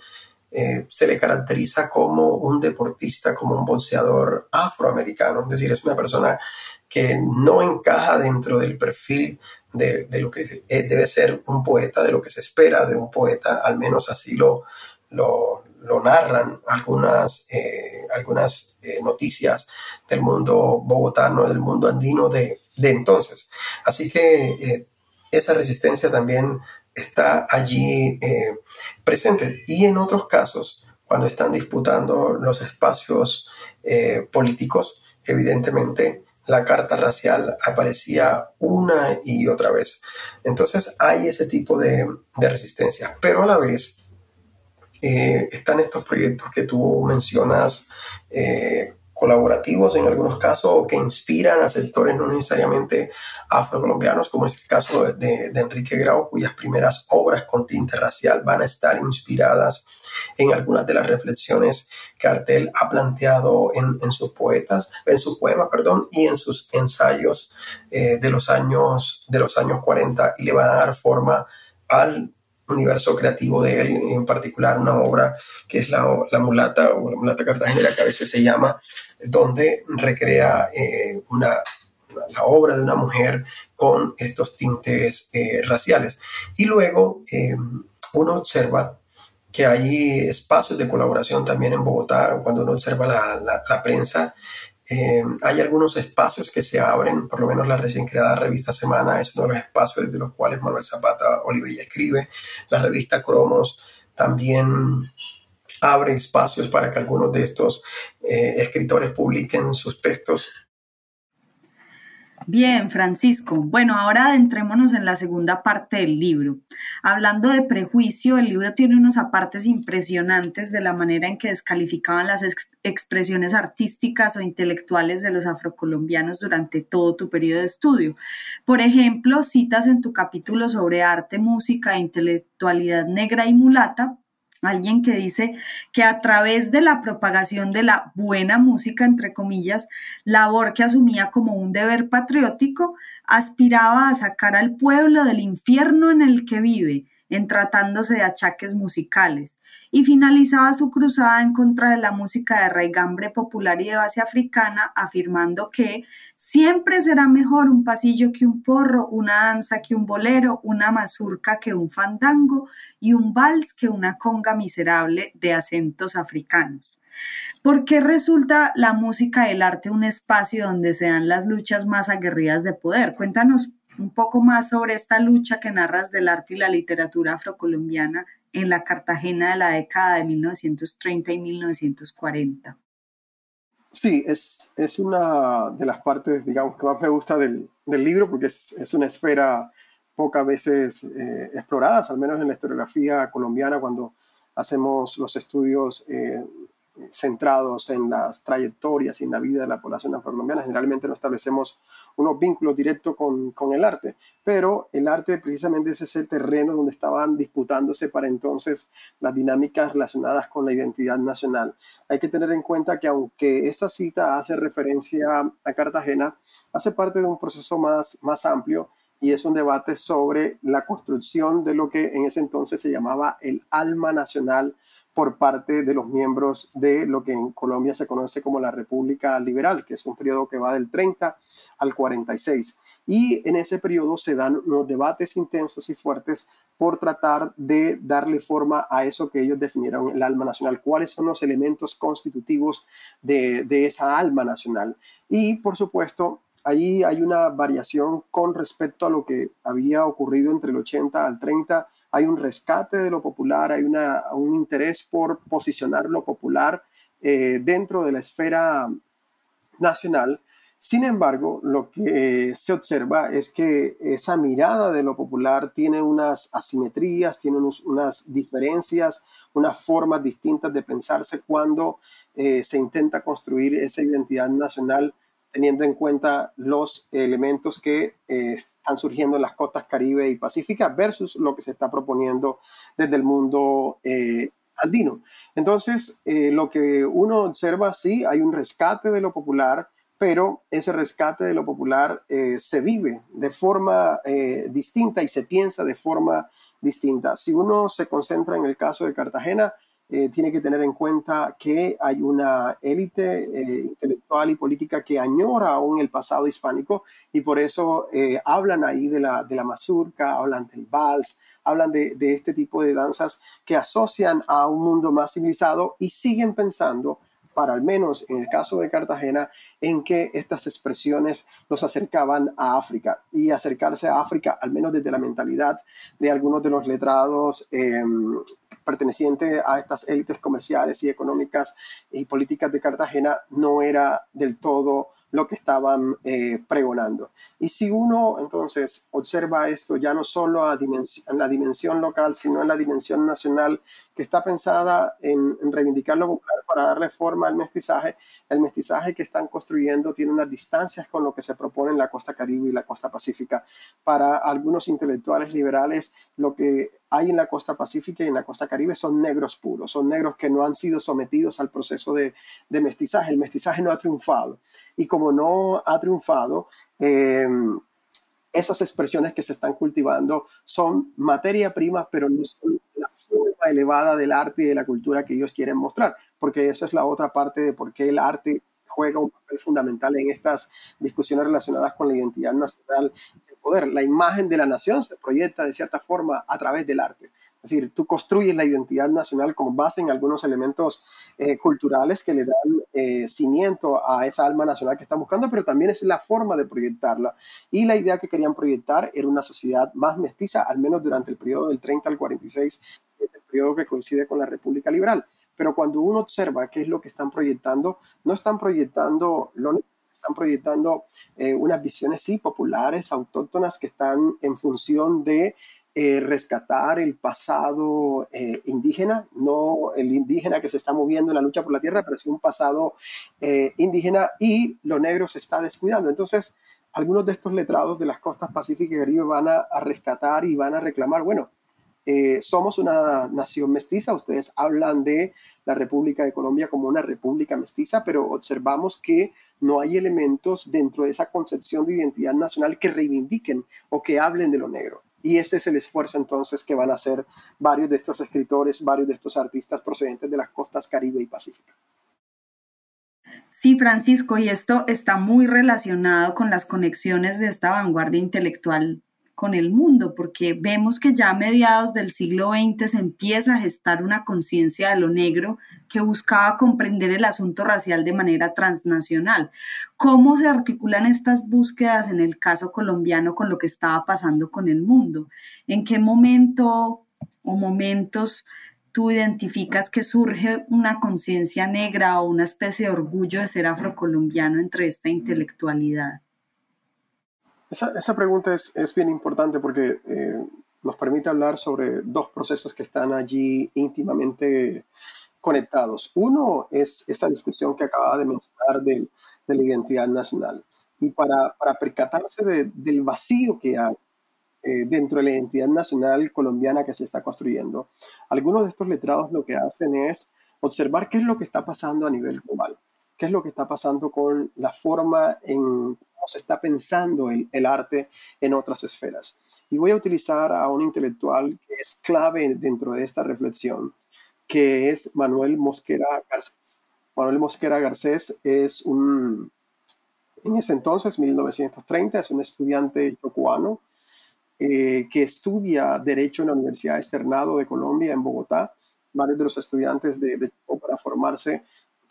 eh, se le caracteriza como un deportista, como un boxeador afroamericano, es decir, es una persona que no encaja dentro del perfil de, lo que eh, debe ser un poeta, de lo que se espera de un poeta, al menos así lo, lo, narran algunas, eh, algunas noticias del mundo bogotano, del mundo andino de, de entonces. Así que eh, esa resistencia también está allí eh, presente. Y en otros casos, cuando están disputando los espacios eh, políticos, evidentemente la carta racial aparecía una y otra vez. Entonces hay ese tipo de, resistencia, pero a la vez están estos proyectos que tú mencionas colaborativos en algunos casos o que inspiran a sectores no necesariamente afrocolombianos, como es el caso de, Enrique Grau, cuyas primeras obras con tinte racial van a estar inspiradas en algunas de las reflexiones que Artel ha planteado en, sus poetas, en sus poemas, perdón, y en sus ensayos eh, de los años de los años 40 y le va a dar forma al universo creativo de él, en particular una obra que es la, mulata o la mulata cartagenera que a veces se llama, donde recrea eh, una, la obra de una mujer con estos tintes eh, raciales. Y luego eh, uno observa que hay espacios de colaboración también en Bogotá, cuando uno observa la, la prensa eh, hay algunos espacios que se abren, por lo menos la recién creada revista Semana es uno de los espacios de los cuales Manuel Zapata Olivella escribe. La revista Cromos también abre espacios para que algunos de estos eh, escritores publiquen sus textos Bien, Francisco. Bueno, ahora adentrémonos en la segunda parte del libro. Hablando de prejuicio, el libro tiene unos apartes impresionantes de la manera en que descalificaban las expresiones artísticas o intelectuales de los afrocolombianos durante todo tu periodo de estudio. Por ejemplo, citas en tu capítulo sobre arte, música e intelectualidad negra y mulata alguien que dice que a través de la propagación de la buena música, entre comillas, labor que asumía como un deber patriótico, aspiraba a sacar al pueblo del infierno en el que vive en tratándose de achaques musicales, y finalizaba su cruzada en contra de la música de raigambre popular y de base africana, afirmando que siempre será mejor un pasillo que un porro, una danza que un bolero, una mazurca que un fandango y un vals que una conga miserable de acentos africanos. ¿Por qué resulta la música y el arte un espacio donde se dan las luchas más aguerridas de poder? Cuéntanos un poco más sobre esta lucha que narras del arte y la literatura afrocolombiana en la Cartagena de la década de 1930 y 1940. Sí, es, es una de las partes, digamos, que más me gusta del, del libro porque es, es, una esfera pocas veces eh, exploradas, al menos en la historiografía colombiana, cuando hacemos los estudios eh, centrados en las trayectorias y en la vida de la población afrocolombiana, generalmente no establecemos unos vínculos directos con, con, el arte, pero el arte precisamente es ese terreno donde estaban disputándose para entonces las dinámicas relacionadas con la identidad nacional. Hay que tener en cuenta que aunque esta cita hace referencia a Cartagena, hace parte de un proceso más, más amplio y es un debate sobre la construcción de lo que en ese entonces se llamaba el alma nacional por parte de los miembros de lo que en Colombia se conoce como la República Liberal, que es un periodo que va del 30 al 46. Y en ese periodo se dan unos debates intensos y fuertes por tratar de darle forma a eso que ellos definieron el alma nacional, cuáles son los elementos constitutivos de, de esa alma nacional. Y por supuesto, ahí hay una variación con respecto a lo que había ocurrido entre el 80 al 30 hay un rescate de lo popular, hay un interés por posicionar lo popular eh, dentro de la esfera nacional. Sin embargo, lo que se observa es que esa mirada de lo popular tiene unas asimetrías, tiene unas diferencias, unas formas distintas de pensarse cuando eh, se intenta construir esa identidad nacional teniendo en cuenta los elementos que eh, están surgiendo en las costas caribe y pacífica versus lo que se está proponiendo desde el mundo eh, andino. Entonces, eh, lo que uno observa, sí, hay un rescate de lo popular, pero ese rescate de lo popular se vive de forma distinta y se piensa de forma distinta. Si uno se concentra en el caso de Cartagena, eh, tiene que tener en cuenta que hay una élite eh, intelectual y política que añora aún el pasado hispánico y por eso eh, hablan ahí de la, de la mazurca, hablan del vals, hablan de, de, este tipo de danzas que asocian a un mundo más civilizado y siguen pensando para al menos en el caso de Cartagena, en que estas expresiones los acercaban a África y acercarse a África, al menos desde la mentalidad de algunos de los letrados em, pertenecientes a estas élites comerciales y económicas y políticas de Cartagena, no era del todo lo que estaban eh, pregonando. Y si uno entonces observa esto ya no solo a en la dimensión local, sino en la dimensión nacional, que está pensada en, reivindicar lo popular para darle forma al mestizaje. El mestizaje que están construyendo tiene unas distancias con lo que se propone en la costa caribe y la costa pacífica. Para algunos intelectuales liberales, lo que hay en la costa pacífica y en la costa caribe son negros puros, son negros que no han sido sometidos al proceso de, mestizaje. El mestizaje no ha triunfado. Y como no ha triunfado, eh, esas expresiones que se están cultivando son materia prima, pero no son la forma elevada del arte y de la cultura que ellos quieren mostrar, porque esa es la otra parte de por qué el arte juega un papel fundamental en estas discusiones relacionadas con la identidad nacional y el poder. La imagen de la nación se proyecta de cierta forma a través del arte. Es decir, tú construyes la identidad nacional con base en algunos elementos eh, culturales que le dan eh, cimiento a esa alma nacional que están buscando, pero también es la forma de proyectarla. Y la idea que querían proyectar era una sociedad más mestiza, al menos durante el periodo del 30 al 46, que es el periodo que coincide con la República Liberal. Pero cuando uno observa qué es lo que están proyectando, no están proyectando lo están proyectando eh, unas visiones sí populares, autóctonas, que están en función de eh, rescatar el pasado eh, indígena, no el indígena que se está moviendo en la lucha por la tierra, pero sí un pasado eh, indígena y lo negro se está descuidando. Entonces, algunos de estos letrados de las costas pacíficas y Caribe van a, rescatar y van a reclamar, bueno, somos una nación mestiza, ustedes hablan de la República de Colombia como una república mestiza, pero observamos que no hay elementos dentro de esa concepción de identidad nacional que reivindiquen o que hablen de lo negro. Y este es el esfuerzo entonces que van a hacer varios de estos escritores, varios de estos artistas procedentes de las costas Caribe y Pacífico. Sí, Francisco, y esto está muy relacionado con las conexiones de esta vanguardia intelectual con el mundo, porque vemos que ya a mediados del siglo XX se empieza a gestar una conciencia de lo negro que buscaba comprender el asunto racial de manera transnacional. ¿Cómo se articulan estas búsquedas en el caso colombiano con lo que estaba pasando con el mundo? ¿En qué momento o momentos tú identificas que surge una conciencia negra o una especie de orgullo de ser afrocolombiano entre esta intelectualidad? Esa, pregunta es, bien importante porque eh, nos permite hablar sobre dos procesos que están allí íntimamente conectados. Uno es esa discusión que acaba de mencionar de, la identidad nacional. Y para, percatarse del vacío que hay eh, dentro de la identidad nacional colombiana que se está construyendo, algunos de estos letrados lo que hacen es observar qué es lo que está pasando a nivel global, qué es lo que está pasando con la forma en se está pensando el, arte en otras esferas. Y voy a utilizar a un intelectual que es clave dentro de esta reflexión, que es Manuel Mosquera Garcés. Manuel Mosquera Garcés es un, en ese entonces, 1930, es un estudiante cubano eh, que estudia Derecho en la Universidad Externado de Colombia en Bogotá. Varios de los estudiantes de, de para formarse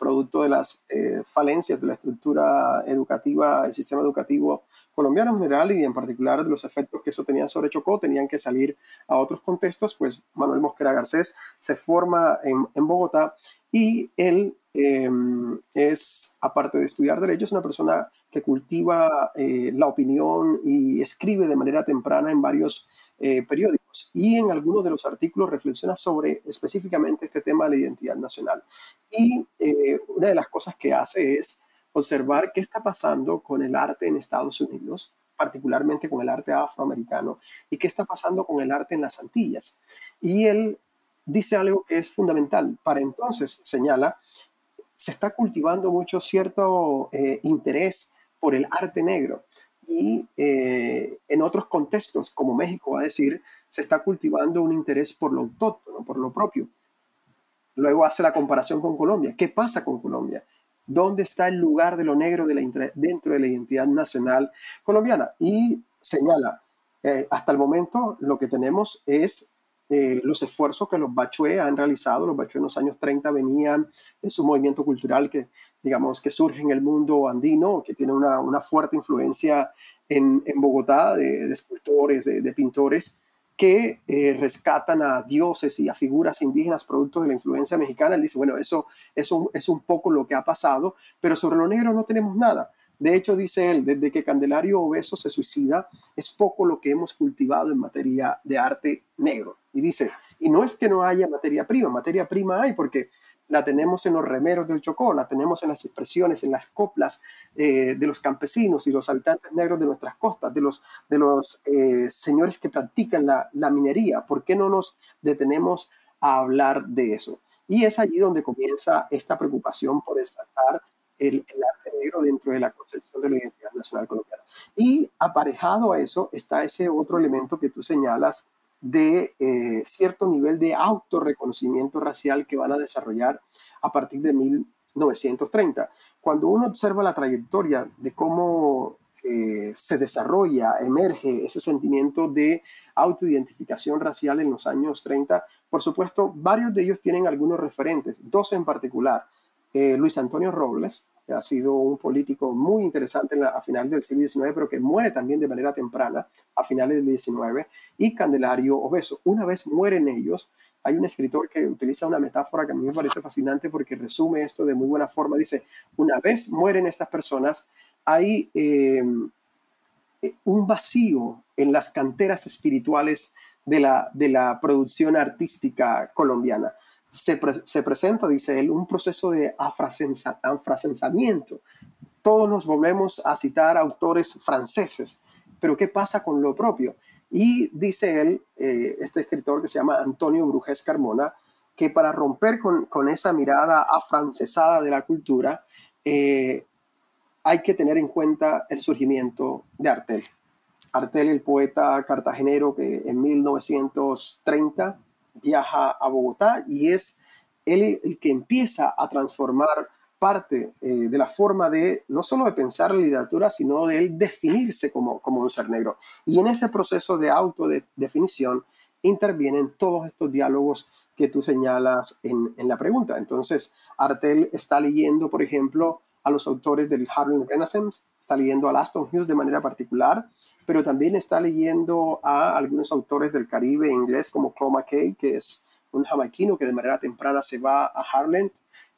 producto de las eh, falencias de la estructura educativa, el sistema educativo colombiano en general y en particular de los efectos que eso tenía sobre Chocó, tenían que salir a otros contextos, pues Manuel Mosquera Garcés se forma en, en Bogotá y él em, es, aparte de estudiar derecho, es una persona que cultiva eh, la opinión y escribe de manera temprana en varios eh, periódicos y en algunos de los artículos reflexiona sobre específicamente este tema de la identidad nacional. Y eh, una de las cosas que hace es observar qué está pasando con el arte en Estados Unidos, particularmente con el arte afroamericano, y qué está pasando con el arte en las Antillas. Y él dice algo que es fundamental. Para entonces, señala, se está cultivando mucho cierto eh, interés por el arte negro y eh, en otros contextos, como México va a decir, se está cultivando un interés por lo autóctono, por lo propio. Luego hace la comparación con Colombia. ¿Qué pasa con Colombia? ¿Dónde está el lugar de lo negro dentro de la identidad nacional colombiana? Y señala, eh, hasta el momento lo que tenemos es eh, los esfuerzos que los Bachué han realizado. Los Bachué en los años 30 venían de su movimiento cultural que digamos, que surge en el mundo andino, que tiene una, una fuerte influencia en, en Bogotá de, escultores, de, pintores, que eh, rescatan a dioses y a figuras indígenas producto de la influencia mexicana. Él dice, bueno, eso, eso es un poco lo que ha pasado, pero sobre lo negro no tenemos nada. De hecho, dice él, desde que Candelario Obeso se suicida, es poco lo que hemos cultivado en materia de arte negro. Y dice, Y no es que no haya materia prima, materia prima hay porque la tenemos en los remeros del Chocó, la tenemos en las expresiones, en las coplas eh, de los campesinos y los habitantes negros de nuestras costas, de los, de los eh, señores que practican la, la, minería. ¿Por qué no nos detenemos a hablar de eso? Y es allí donde comienza esta preocupación por exaltar el, el, arte negro dentro de la concepción de la identidad nacional colombiana. Y aparejado a eso está ese otro elemento que tú señalas de eh, cierto nivel de autorreconocimiento racial que van a desarrollar a partir de 1930. Cuando uno observa la trayectoria de cómo eh, se desarrolla, emerge ese sentimiento de autoidentificación racial en los años 30, por supuesto, varios de ellos tienen algunos referentes, dos en particular. Eh, Luis Antonio Robles, que ha sido un político muy interesante a finales del siglo XIX, pero que muere también de manera temprana, a finales del XIX, y Candelario Obeso. Una vez mueren ellos, hay un escritor que utiliza una metáfora que a mí me parece fascinante porque resume esto de muy buena forma. Dice, una vez mueren estas personas, hay em, un vacío en las canteras espirituales de la, de la producción artística colombiana se, presenta, dice él, un proceso de afrasensamiento. Todos nos volvemos a citar autores franceses, pero ¿qué pasa con lo propio? Y dice él, eh, este escritor que se llama Antonio Brujes Carmona, que para romper con, esa mirada afrancesada de la cultura, eh, hay que tener en cuenta el surgimiento de Artel. Artel, el poeta cartagenero que en 1930 viaja a Bogotá y es él el que empieza a transformar parte eh, de la forma de no solo de pensar la literatura, sino de definirse como, como un ser negro. Y en ese proceso de autodefinición intervienen todos estos diálogos que tú señalas en, en, la pregunta. Entonces, Artel está leyendo, por ejemplo, a los autores del Harlem Renaissance, está leyendo a Aston Hughes de manera particular, pero también está leyendo a algunos autores del Caribe inglés como Claude McKay, que es un jamaiquino que de manera temprana se va a Harlem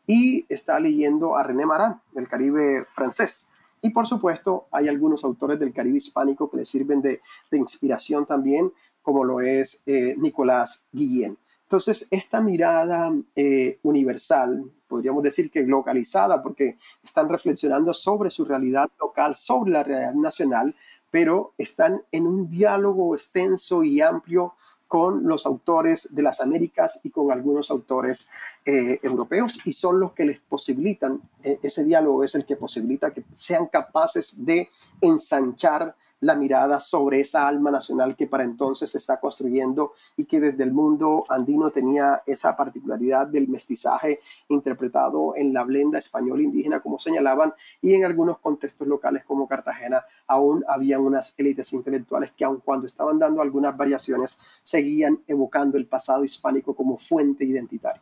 y está leyendo a René Marat del Caribe francés. Y por supuesto hay algunos autores del Caribe hispánico que le sirven de, inspiración también, como lo es eh, Nicolás Guillén. Entonces, esta mirada eh, universal, podríamos decir que localizada, porque están reflexionando sobre su realidad local, sobre la realidad nacional, pero están en un diálogo extenso y amplio con los autores de las Américas y con algunos autores eh, europeos y son los que les posibilitan, eh, ese diálogo es el que posibilita que sean capaces de ensanchar la mirada sobre esa alma nacional que para entonces se está construyendo y que desde el mundo andino tenía esa particularidad del mestizaje interpretado en la blenda español indígena, como señalaban, y en algunos contextos locales como Cartagena aún había unas élites intelectuales que aun cuando estaban dando algunas variaciones, seguían evocando el pasado hispánico como fuente identitaria.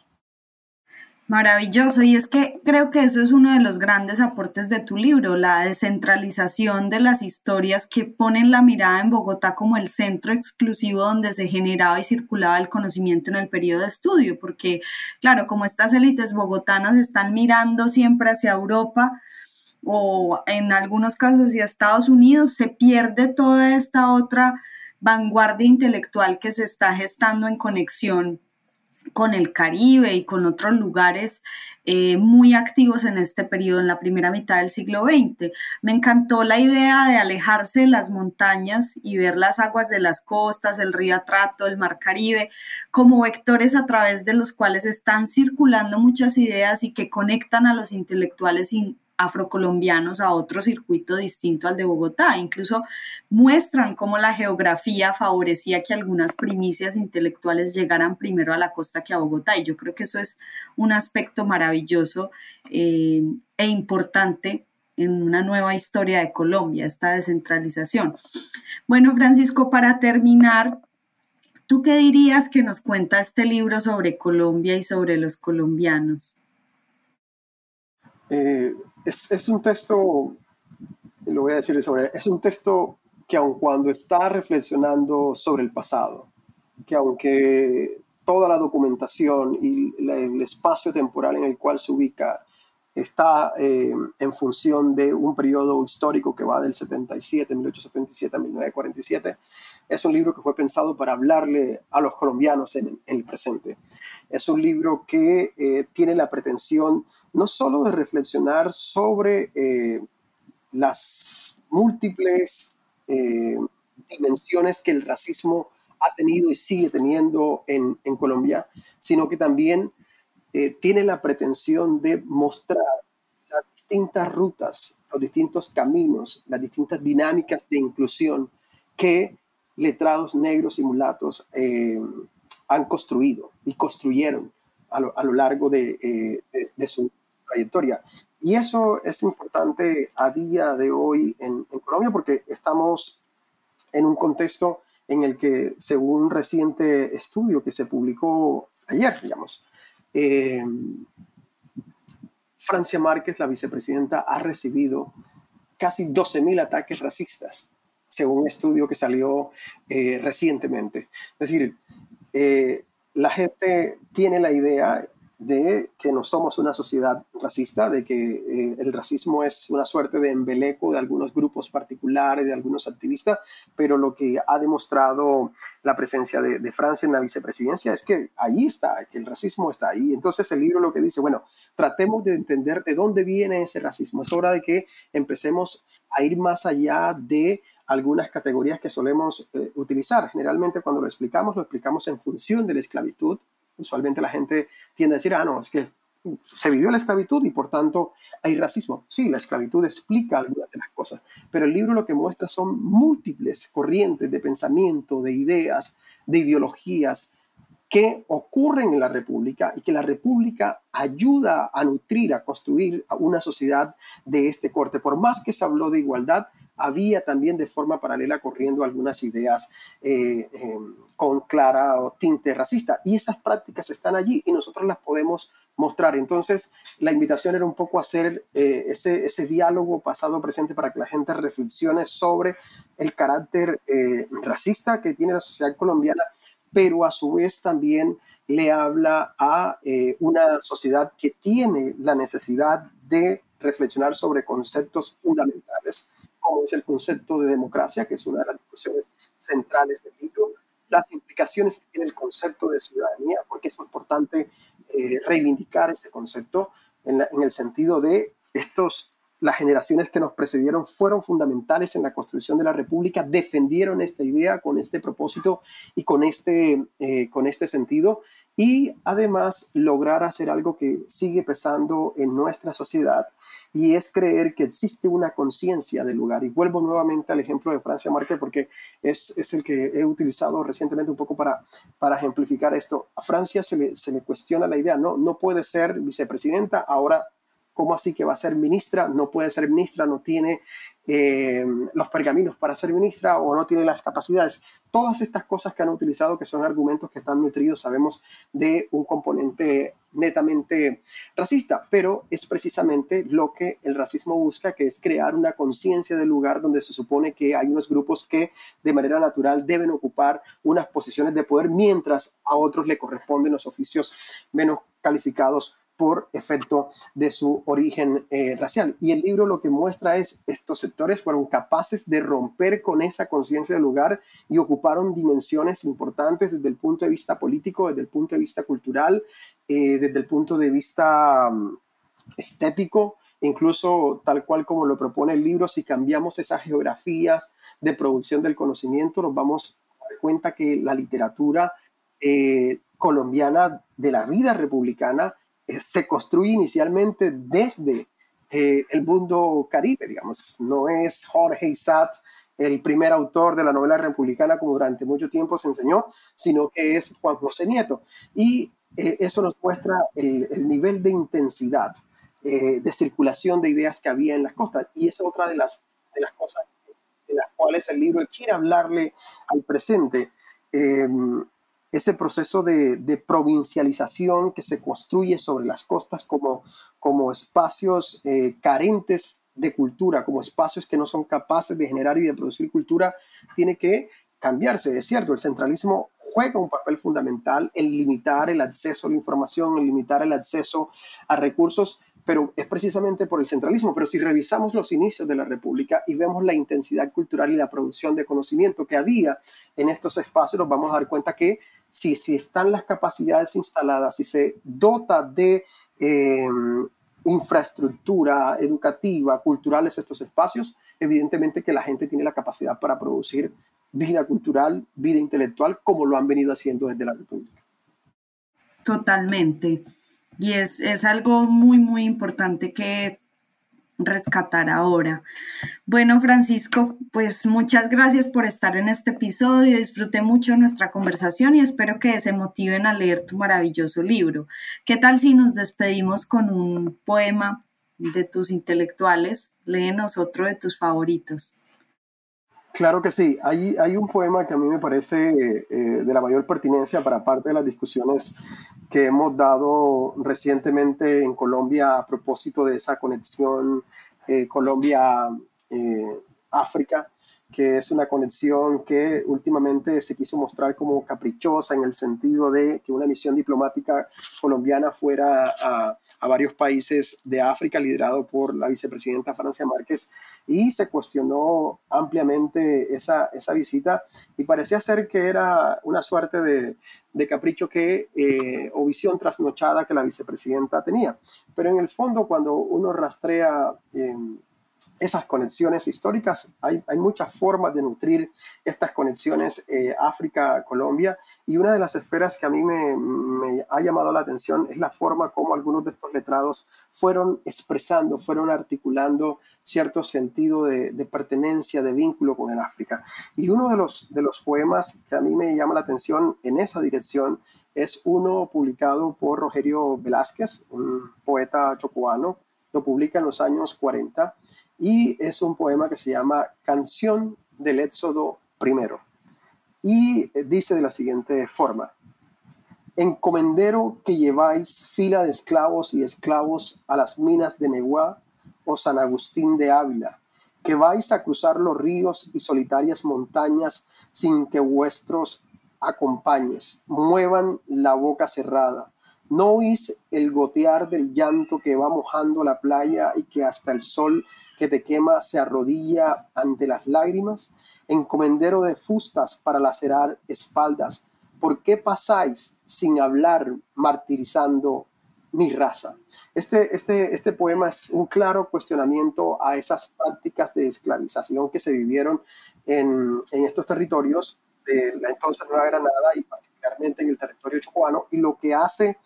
Maravilloso, y es que creo que eso es uno de los grandes aportes de tu libro, la descentralización de las historias que ponen la mirada en Bogotá como el centro exclusivo donde se generaba y circulaba el conocimiento en el periodo de estudio, porque claro, como estas élites bogotanas están mirando siempre hacia Europa o en algunos casos hacia Estados Unidos, se pierde toda esta otra vanguardia intelectual que se está gestando en conexión con el Caribe y con otros lugares eh, muy activos en este periodo, en la primera mitad del siglo XX. Me encantó la idea de alejarse de las montañas y ver las aguas de las costas, el río Atrato, el mar Caribe, como vectores a través de los cuales están circulando muchas ideas y que conectan a los intelectuales afrocolombianos a otro circuito distinto al de Bogotá. Incluso muestran cómo la geografía favorecía que algunas primicias intelectuales llegaran primero a la costa que a Bogotá. Y yo creo que eso es un aspecto maravilloso eh, e importante en una nueva historia de Colombia, esta descentralización. Bueno, Francisco, para terminar, ¿tú qué dirías que nos cuenta este libro sobre Colombia y sobre los colombianos? Eh, es, un texto, lo voy a decir sobre, es un texto que aun cuando está reflexionando sobre el pasado, que aunque toda la documentación y el espacio temporal en el cual se ubica está eh, en función de un periodo histórico que va del 77, 1877 a 1947. Es un libro que fue pensado para hablarle a los colombianos en, el presente. Es un libro que eh, tiene la pretensión no solo de reflexionar sobre eh, las múltiples dimensiones que el racismo ha tenido y sigue teniendo en, en Colombia, sino que también eh, tiene la pretensión de mostrar las distintas rutas, los distintos caminos, las distintas dinámicas de inclusión que letrados negros y mulatos eh, han construido y construyeron a lo, largo eh, de, su trayectoria. Y eso es importante a día de hoy en, Colombia porque estamos en un contexto en el que, según un reciente estudio que se publicó ayer, digamos, eh, Francia Márquez, la vicepresidenta, ha recibido casi 12.000 ataques racistas, según un estudio que salió eh, recientemente. Es decir, eh, la gente tiene la idea de que no somos una sociedad racista, de que eh, el racismo es una suerte de embeleco de algunos grupos particulares, de algunos activistas, pero lo que ha demostrado la presencia de, Francia en la vicepresidencia es que ahí está, que el racismo está ahí. Entonces el libro lo que dice, bueno, tratemos de entender de dónde viene ese racismo. Es hora de que empecemos a ir más allá de algunas categorías que solemos eh, utilizar. Generalmente cuando lo explicamos, lo explicamos en función de la esclavitud, usualmente la gente tiende a decir, ah, no, es que se vivió la esclavitud y por tanto hay racismo. Sí, la esclavitud explica algunas de las cosas, pero el libro lo que muestra son múltiples corrientes de pensamiento, de ideas, de ideologías que ocurren en la República y que la República ayuda a nutrir, a construir una sociedad de este corte. Por más que se habló de igualdad, había también de forma paralela corriendo algunas ideas eh, em, con clara o tinte racista. Y esas prácticas están allí y nosotros las podemos mostrar. Entonces, la invitación era un poco hacer eh, ese, ese, diálogo pasado-presente para que la gente reflexione sobre el carácter eh, racista que tiene la sociedad colombiana, pero a su vez también le habla a una sociedad que tiene la necesidad de reflexionar sobre conceptos fundamentales como es el concepto de democracia, que es una de las discusiones centrales del libro, las implicaciones que tiene el concepto de ciudadanía, porque es importante eh, reivindicar ese concepto en, el sentido de estos, las generaciones que nos precedieron fueron fundamentales en la construcción de la República, defendieron esta idea con este propósito y con este, eh, con este sentido, y además lograr hacer algo que sigue pesando en nuestra sociedad y es creer que existe una conciencia del lugar. Y vuelvo nuevamente al ejemplo de Francia Márquez porque es, es, el que he utilizado recientemente un poco para, para ejemplificar esto. A Francia se le, se le cuestiona la idea, no, no puede ser vicepresidenta, ahora ¿Cómo así que va a ser ministra? No puede ser ministra, no tiene eh, los pergaminos para ser ministra o no tiene las capacidades. Todas estas cosas que han utilizado, que son argumentos que están nutridos, sabemos, de un componente netamente racista, pero es precisamente lo que el racismo busca, que es crear una conciencia del lugar donde se supone que hay unos grupos que de manera natural deben ocupar unas posiciones de poder, mientras a otros le corresponden los oficios menos calificados por efecto de su origen eh, racial. Y el libro lo que muestra es estos sectores fueron capaces de romper con esa conciencia del lugar y ocuparon dimensiones importantes desde el punto de vista político, desde el punto de vista cultural, eh, desde el punto de vista um, estético, incluso tal cual como lo propone el libro, si cambiamos esas geografías de producción del conocimiento, nos vamos a dar cuenta que la literatura eh, colombiana de la vida republicana se construye inicialmente desde eh, el mundo caribe, digamos. No es Jorge Isaac el primer autor de la novela republicana como durante mucho tiempo se enseñó, sino que es Juan José Nieto. Y eh, eso nos muestra el, nivel de intensidad de circulación de ideas que había en las costas. Y es otra de las, de las cosas de las cuales el libro quiere hablarle al presente ese proceso de, provincialización que se construye sobre las costas como, como espacios eh, carentes de cultura, como espacios que no son capaces de generar y de producir cultura, tiene que cambiarse. Es cierto, el centralismo juega un papel fundamental en limitar el acceso a la información, en limitar el acceso a recursos, pero es precisamente por el centralismo. Pero si revisamos los inicios de la República y vemos la intensidad cultural y la producción de conocimiento que había en estos espacios, nos vamos a dar cuenta que si, si están las capacidades instaladas, si se dota de em, infraestructura educativa, culturales estos espacios, evidentemente que la gente tiene la capacidad para producir vida cultural, vida intelectual, como lo han venido haciendo desde la República. Totalmente. Y es, es algo muy, muy importante que rescatar ahora. Bueno, Francisco, pues muchas gracias por estar en este episodio. Disfruté mucho nuestra conversación y espero que se motiven a leer tu maravilloso libro. ¿Qué tal si nos despedimos con un poema de tus intelectuales? Léenos otro de tus favoritos. Claro que sí. Hay, un poema que a mí me parece eh, eh, de la mayor pertinencia para parte de las discusiones que hemos dado recientemente en Colombia a propósito de esa conexión eh, Colombia-África, que es una conexión que últimamente se quiso mostrar como caprichosa en el sentido de que una misión diplomática colombiana fuera a a varios países de África, liderado por la vicepresidenta Francia Márquez, y se cuestionó ampliamente esa, esa visita y parecía ser que era una suerte de, de capricho que, eh, o visión trasnochada que la vicepresidenta tenía. Pero en el fondo, cuando uno rastrea... Eh, esas conexiones históricas. Hay, hay, muchas formas de nutrir estas conexiones eh, África-Colombia y una de las esferas que a mí me, me, ha llamado la atención es la forma como algunos de estos letrados fueron expresando, fueron articulando cierto sentido de, pertenencia, de vínculo con el África. Y uno de los, de los poemas que a mí me llama la atención en esa dirección es uno publicado por Rogerio Velázquez, un poeta chocuano, lo publica en los años 40 y es un poema que se llama Canción del Éxodo primero. Y dice de la siguiente forma, encomendero que lleváis fila de esclavos y esclavos a las minas de Neguá o San Agustín de Ávila, que vais a cruzar los ríos y solitarias montañas sin que vuestros acompañes muevan la boca cerrada. ¿No oís el gotear del llanto que va mojando la playa y que hasta el sol que te quema se arrodilla ante las lágrimas, encomendero de fustas para lacerar espaldas, ¿por qué pasáis sin hablar martirizando mi raza? Este, este, este poema es un claro cuestionamiento a esas prácticas de esclavización que se vivieron en, en estos territorios de la entonces Nueva Granada y particularmente en el territorio chocuano, y lo que hace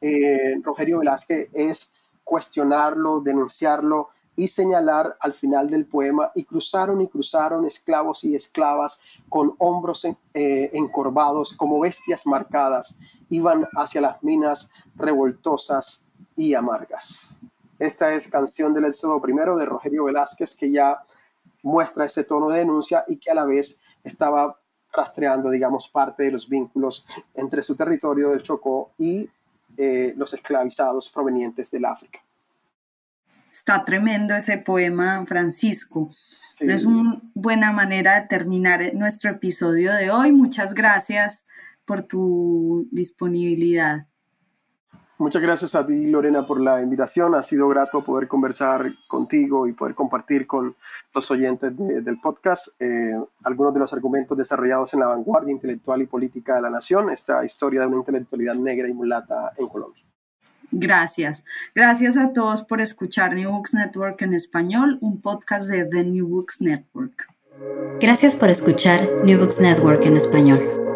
eh, Rogerio Velázquez es cuestionarlo, denunciarlo, y señalar al final del poema, y cruzaron y cruzaron esclavos y esclavas con hombros eh, encorvados como bestias marcadas, iban hacia las minas revoltosas y amargas. Esta es canción del Éxodo primero de Rogerio Velázquez que ya muestra ese tono de denuncia y que a la vez estaba rastreando, digamos, parte de los vínculos entre su territorio del Chocó y eh, los esclavizados provenientes del África. Está tremendo ese poema, Francisco. Es una buena manera de terminar nuestro episodio de hoy. Muchas gracias por tu disponibilidad. Muchas gracias a ti, Lorena, por la invitación. Ha sido grato poder conversar contigo y poder compartir con los oyentes del podcast eh, algunos de los argumentos desarrollados en la vanguardia intelectual y política de la nación, esta historia de una intelectualidad negra y mulata en Colombia. Gracias. Gracias a todos por escuchar New Books Network en español, un podcast de The New Books Network. Gracias por escuchar New Books Network en español.